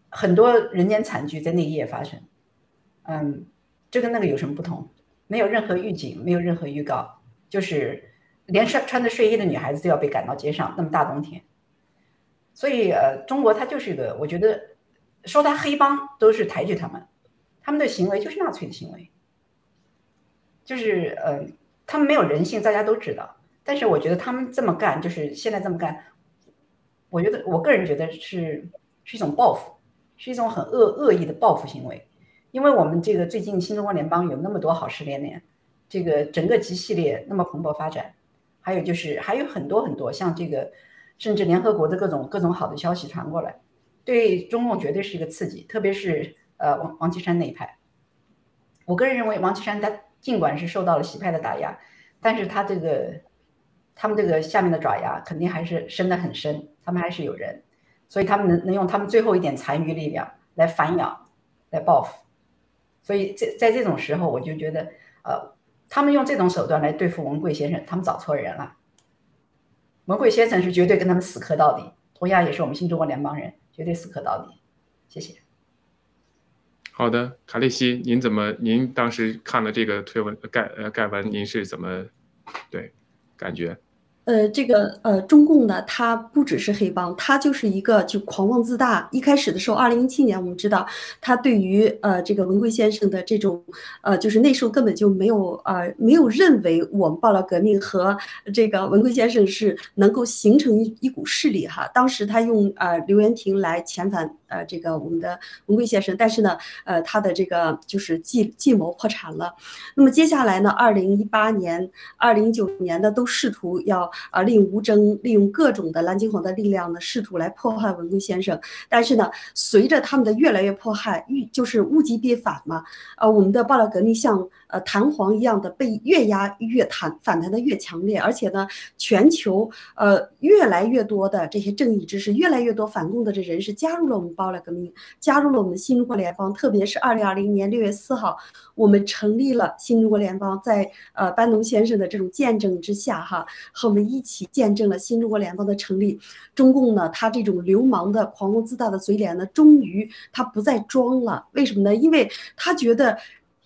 很多人间惨剧在那一夜发生。嗯，这跟那个有什么不同？没有任何预警，没有任何预告，就是连穿穿着睡衣的女孩子都要被赶到街上，那么大冬天。所以，呃，中国它就是一个，我觉得说它黑帮都是抬举他们，他们的行为就是纳粹的行为，就是呃，他们没有人性，大家都知道。但是我觉得他们这么干，就是现在这么干，我觉得我个人觉得是是一种报复，是一种很恶恶意的报复行为。因为我们这个最近新中国联邦有那么多好事连连，这个整个集系列那么蓬勃发展，还有就是还有很多很多像这个。甚至联合国的各种各种好的消息传过来，对中共绝对是一个刺激，特别是呃王王岐山那一派。我个人认为，王岐山他尽管是受到了习派的打压，但是他这个他们这个下面的爪牙肯定还是伸得很深，他们还是有人，所以他们能能用他们最后一点残余力量来反咬，来报复。所以在在这种时候，我就觉得，呃，他们用这种手段来对付文贵先生，他们找错人了。文贵先生是绝对跟他们死磕到底，同样也是我们新中国联邦人，绝对死磕到底。谢谢。好的，卡利西，您怎么？您当时看了这个推文盖呃盖文，您是怎么对感觉？呃，这个呃，中共呢，它不只是黑帮，它就是一个就狂妄自大。一开始的时候，二零一七年，我们知道，他对于呃这个文贵先生的这种呃，就是那时候根本就没有呃没有认为我们报了革命和这个文贵先生是能够形成一一股势力哈。当时他用呃刘元廷来遣返呃这个我们的文贵先生，但是呢，呃他的这个就是计计谋破产了。那么接下来呢，二零一八年、二零一九年的都试图要。啊，利用吴征，利用各种的蓝金黄的力量呢，试图来迫害文贵先生。但是呢，随着他们的越来越迫害，愈就是物极必反嘛。呃，我们的爆料革命像呃弹簧一样的被越压越弹，反弹的越强烈。而且呢，全球呃越来越多的这些正义之士，越来越多反共的这人士加入了我们爆了革命，加入了我们新中国联邦。特别是二零二零年六月四号，我们成立了新中国联邦，在呃班农先生的这种见证之下，哈，和我们。一起见证了新中国联邦的成立。中共呢，他这种流氓的狂妄自大的嘴脸呢，终于他不再装了。为什么呢？因为他觉得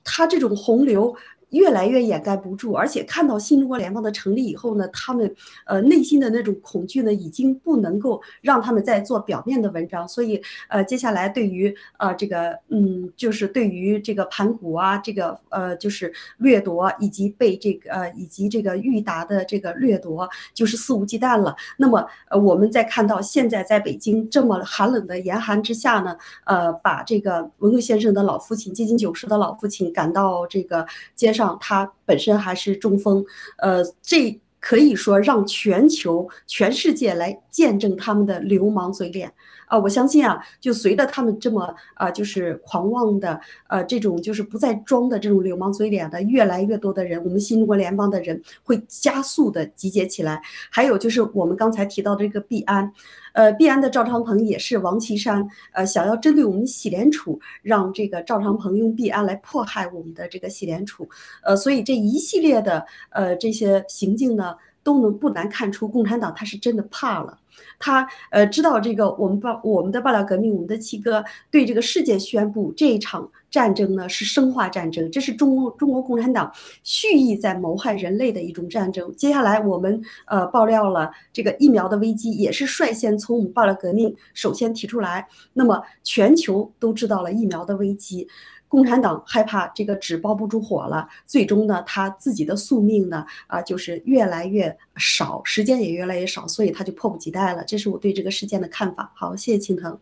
他这种洪流。越来越掩盖不住，而且看到新中国联邦的成立以后呢，他们呃内心的那种恐惧呢，已经不能够让他们再做表面的文章。所以呃，接下来对于呃这个嗯，就是对于这个盘古啊，这个呃就是掠夺，以及被这个呃以及这个裕达的这个掠夺，就是肆无忌惮了。那么呃，我们在看到现在在北京这么寒冷的严寒之下呢，呃，把这个文贵先生的老父亲接近九十的老父亲赶到这个街上。上他本身还是中锋，呃，这可以说让全球、全世界来见证他们的流氓嘴脸啊！我相信啊，就随着他们这么啊，就是狂妄的，呃，这种就是不再装的这种流氓嘴脸的越来越多的人，我们新中国联邦的人会加速的集结起来。还有就是我们刚才提到的这个币安。呃，币安的赵长鹏也是王岐山，呃，想要针对我们喜联储，让这个赵长鹏用币安来迫害我们的这个喜联储，呃，所以这一系列的呃这些行径呢，都能不难看出，共产党他是真的怕了。他呃知道这个我们爆我们的爆料革命，我们的七哥对这个世界宣布这一场战争呢是生化战争，这是中中国共产党蓄意在谋害人类的一种战争。接下来我们呃爆料了这个疫苗的危机，也是率先从我们爆料革命首先提出来，那么全球都知道了疫苗的危机。共产党害怕这个纸包不住火了，最终呢，他自己的宿命呢，啊，就是越来越少，时间也越来越少，所以他就迫不及待了。这是我对这个事件的看法。好，谢谢青藤。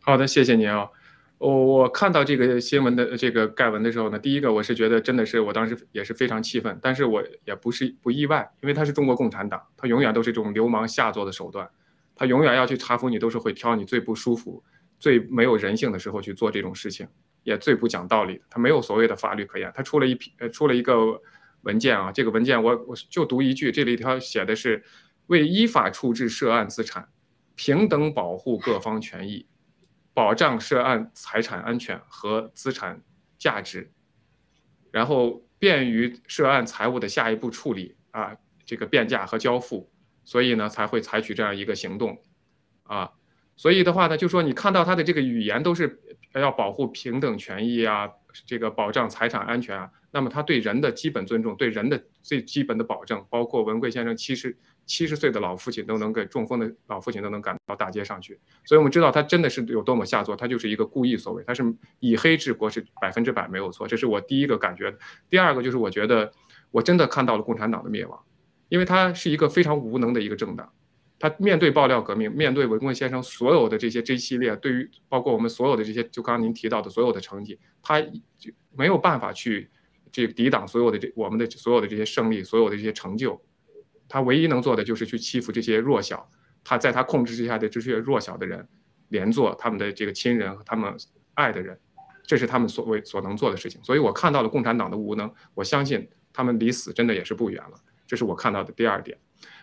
好的，谢谢您啊。我我看到这个新闻的这个盖文的时候呢，第一个我是觉得真的是我当时也是非常气愤，但是我也不是不意外，因为他是中国共产党，他永远都是这种流氓下作的手段，他永远要去查封你，都是会挑你最不舒服、最没有人性的时候去做这种事情。也最不讲道理的，他没有所谓的法律可言。他出了一批呃，出了一个文件啊，这个文件我我就读一句，这里头写的是为依法处置涉案资产，平等保护各方权益，保障涉案财产安全和资产价值，然后便于涉案财物的下一步处理啊，这个变价和交付，所以呢才会采取这样一个行动啊。所以的话呢，就说你看到他的这个语言都是要保护平等权益啊，这个保障财产安全啊，那么他对人的基本尊重，对人的最基本的保证，包括文贵先生七十七十岁的老父亲都能给中风的老父亲都能赶到大街上去，所以我们知道他真的是有多么下作，他就是一个故意所为，他是以黑治国是百分之百没有错，这是我第一个感觉。第二个就是我觉得我真的看到了共产党的灭亡，因为他是一个非常无能的一个政党。他面对爆料革命，面对文贵先生所有的这些这一系列，对于包括我们所有的这些，就刚刚您提到的所有的成绩，他就没有办法去这抵挡所有的这我们的所有的这些胜利，所有的这些成就。他唯一能做的就是去欺负这些弱小，他在他控制之下的这些弱小的人，连坐他们的这个亲人和他们爱的人，这是他们所谓所能做的事情。所以我看到了共产党的无能，我相信他们离死真的也是不远了。这是我看到的第二点。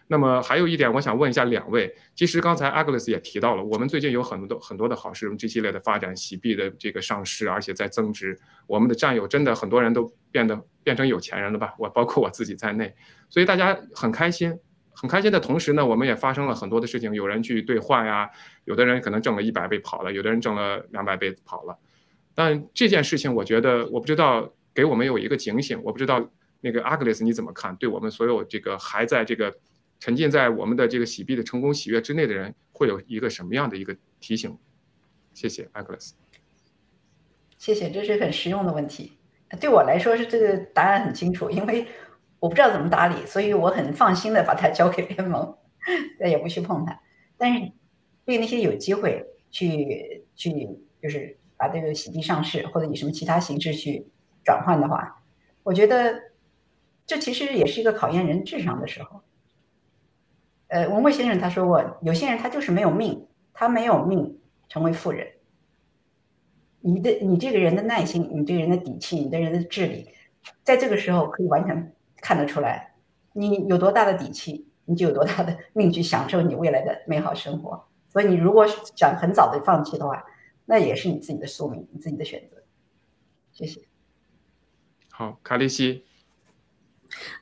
那么还有一点，我想问一下两位。其实刚才 Agnes 也提到了，我们最近有很多很多的好事，这系列的发展，洗币的这个上市，而且在增值。我们的战友真的很多人都变得变成有钱人了吧？我包括我自己在内，所以大家很开心。很开心的同时呢，我们也发生了很多的事情，有人去兑换呀，有的人可能挣了一百倍跑了，有的人挣了两百倍跑了。但这件事情，我觉得我不知道给我们有一个警醒，我不知道那个 Agnes 你怎么看？对我们所有这个还在这个。沉浸在我们的这个洗币的成功喜悦之内的人，会有一个什么样的一个提醒？谢谢 a g l e s 谢谢，这是很实用的问题。对我来说是这个答案很清楚，因为我不知道怎么打理，所以我很放心的把它交给联盟，再也不去碰它。但是对那些有机会去去就是把这个洗币上市，或者以什么其他形式去转换的话，我觉得这其实也是一个考验人智商的时候。呃，文贵先生他说过，有些人他就是没有命，他没有命成为富人。你的你这个人的耐心，你这个人的底气，你的人的智力，在这个时候可以完全看得出来，你有多大的底气，你就有多大的命去享受你未来的美好生活。所以你如果想很早的放弃的话，那也是你自己的宿命，你自己的选择。谢谢。好，卡利西。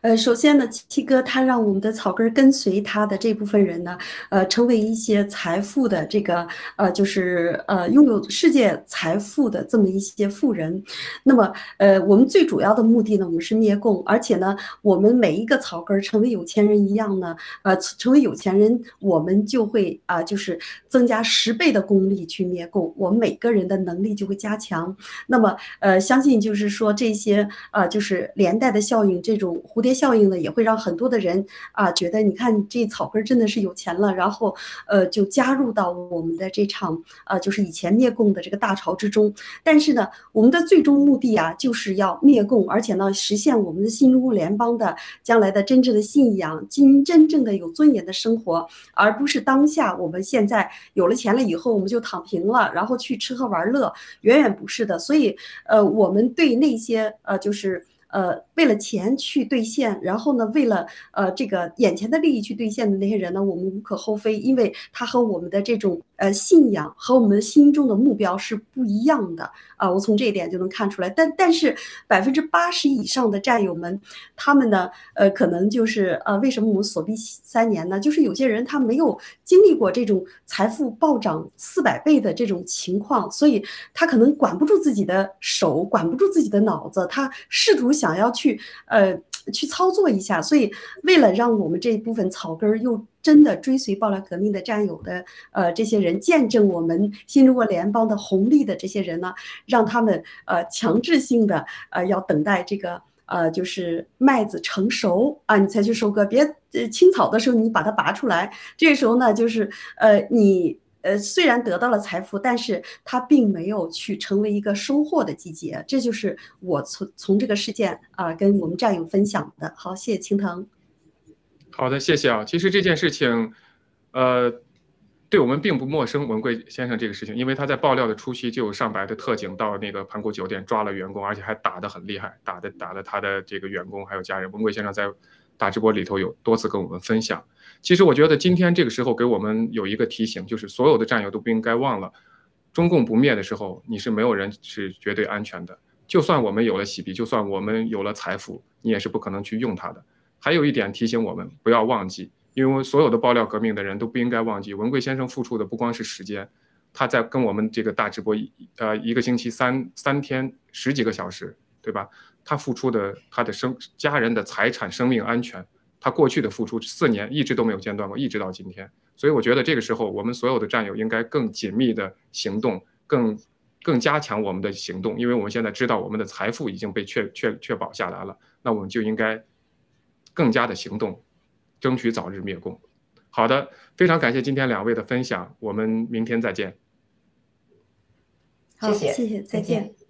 呃，首先呢，七七哥他让我们的草根跟随他的这部分人呢，呃，成为一些财富的这个呃，就是呃，拥有世界财富的这么一些富人。那么，呃，我们最主要的目的呢，我们是灭共，而且呢，我们每一个草根成为有钱人一样呢，呃，成为有钱人，我们就会啊，就是增加十倍的功力去灭共，我们每个人的能力就会加强。那么，呃，相信就是说这些啊，就是连带的效应，这种。蝴蝶效应呢，也会让很多的人啊觉得，你看这草根真的是有钱了，然后呃就加入到我们的这场呃就是以前灭共的这个大潮之中。但是呢，我们的最终目的啊，就是要灭共，而且呢，实现我们的新中国联邦的将来的真正的信仰，真真正的有尊严的生活，而不是当下我们现在有了钱了以后，我们就躺平了，然后去吃喝玩乐，远远不是的。所以呃，我们对那些呃就是。呃，为了钱去兑现，然后呢，为了呃这个眼前的利益去兑现的那些人呢，我们无可厚非，因为他和我们的这种。呃信仰和我们心中的目标是不一样的啊，我从这一点就能看出来。但但是百分之八十以上的战友们，他们呢，呃，可能就是呃，为什么我们锁闭三年呢？就是有些人他没有经历过这种财富暴涨四百倍的这种情况，所以他可能管不住自己的手，管不住自己的脑子，他试图想要去呃。去操作一下，所以为了让我们这一部分草根儿又真的追随暴乱革命的战友的呃这些人，见证我们新中国联邦的红利的这些人呢，让他们呃强制性的呃要等待这个呃就是麦子成熟啊，你才去收割，别青草的时候你把它拔出来，这时候呢就是呃你。呃，虽然得到了财富，但是他并没有去成为一个收获的季节。这就是我从从这个事件啊，跟我们战友分享的。好，谢谢青藤。好的，谢谢啊。其实这件事情，呃，对我们并不陌生。文贵先生这个事情，因为他在爆料的初期就有上百的特警到那个盘古酒店抓了员工，而且还打得很厉害，打的打的他的这个员工还有家人。文贵先生在。大直播里头有多次跟我们分享，其实我觉得今天这个时候给我们有一个提醒，就是所有的战友都不应该忘了，中共不灭的时候，你是没有人是绝对安全的。就算我们有了洗币，就算我们有了财富，你也是不可能去用它的。还有一点提醒我们，不要忘记，因为所有的爆料革命的人都不应该忘记，文贵先生付出的不光是时间，他在跟我们这个大直播，呃，一个星期三三天十几个小时，对吧？他付出的，他的生家人的财产、生命安全，他过去的付出四年一直都没有间断过，一直到今天。所以我觉得这个时候，我们所有的战友应该更紧密的行动，更更加强我们的行动，因为我们现在知道我们的财富已经被确确确保下来了，那我们就应该更加的行动，争取早日灭共。好的，非常感谢今天两位的分享，我们明天再见。好，谢谢，再见。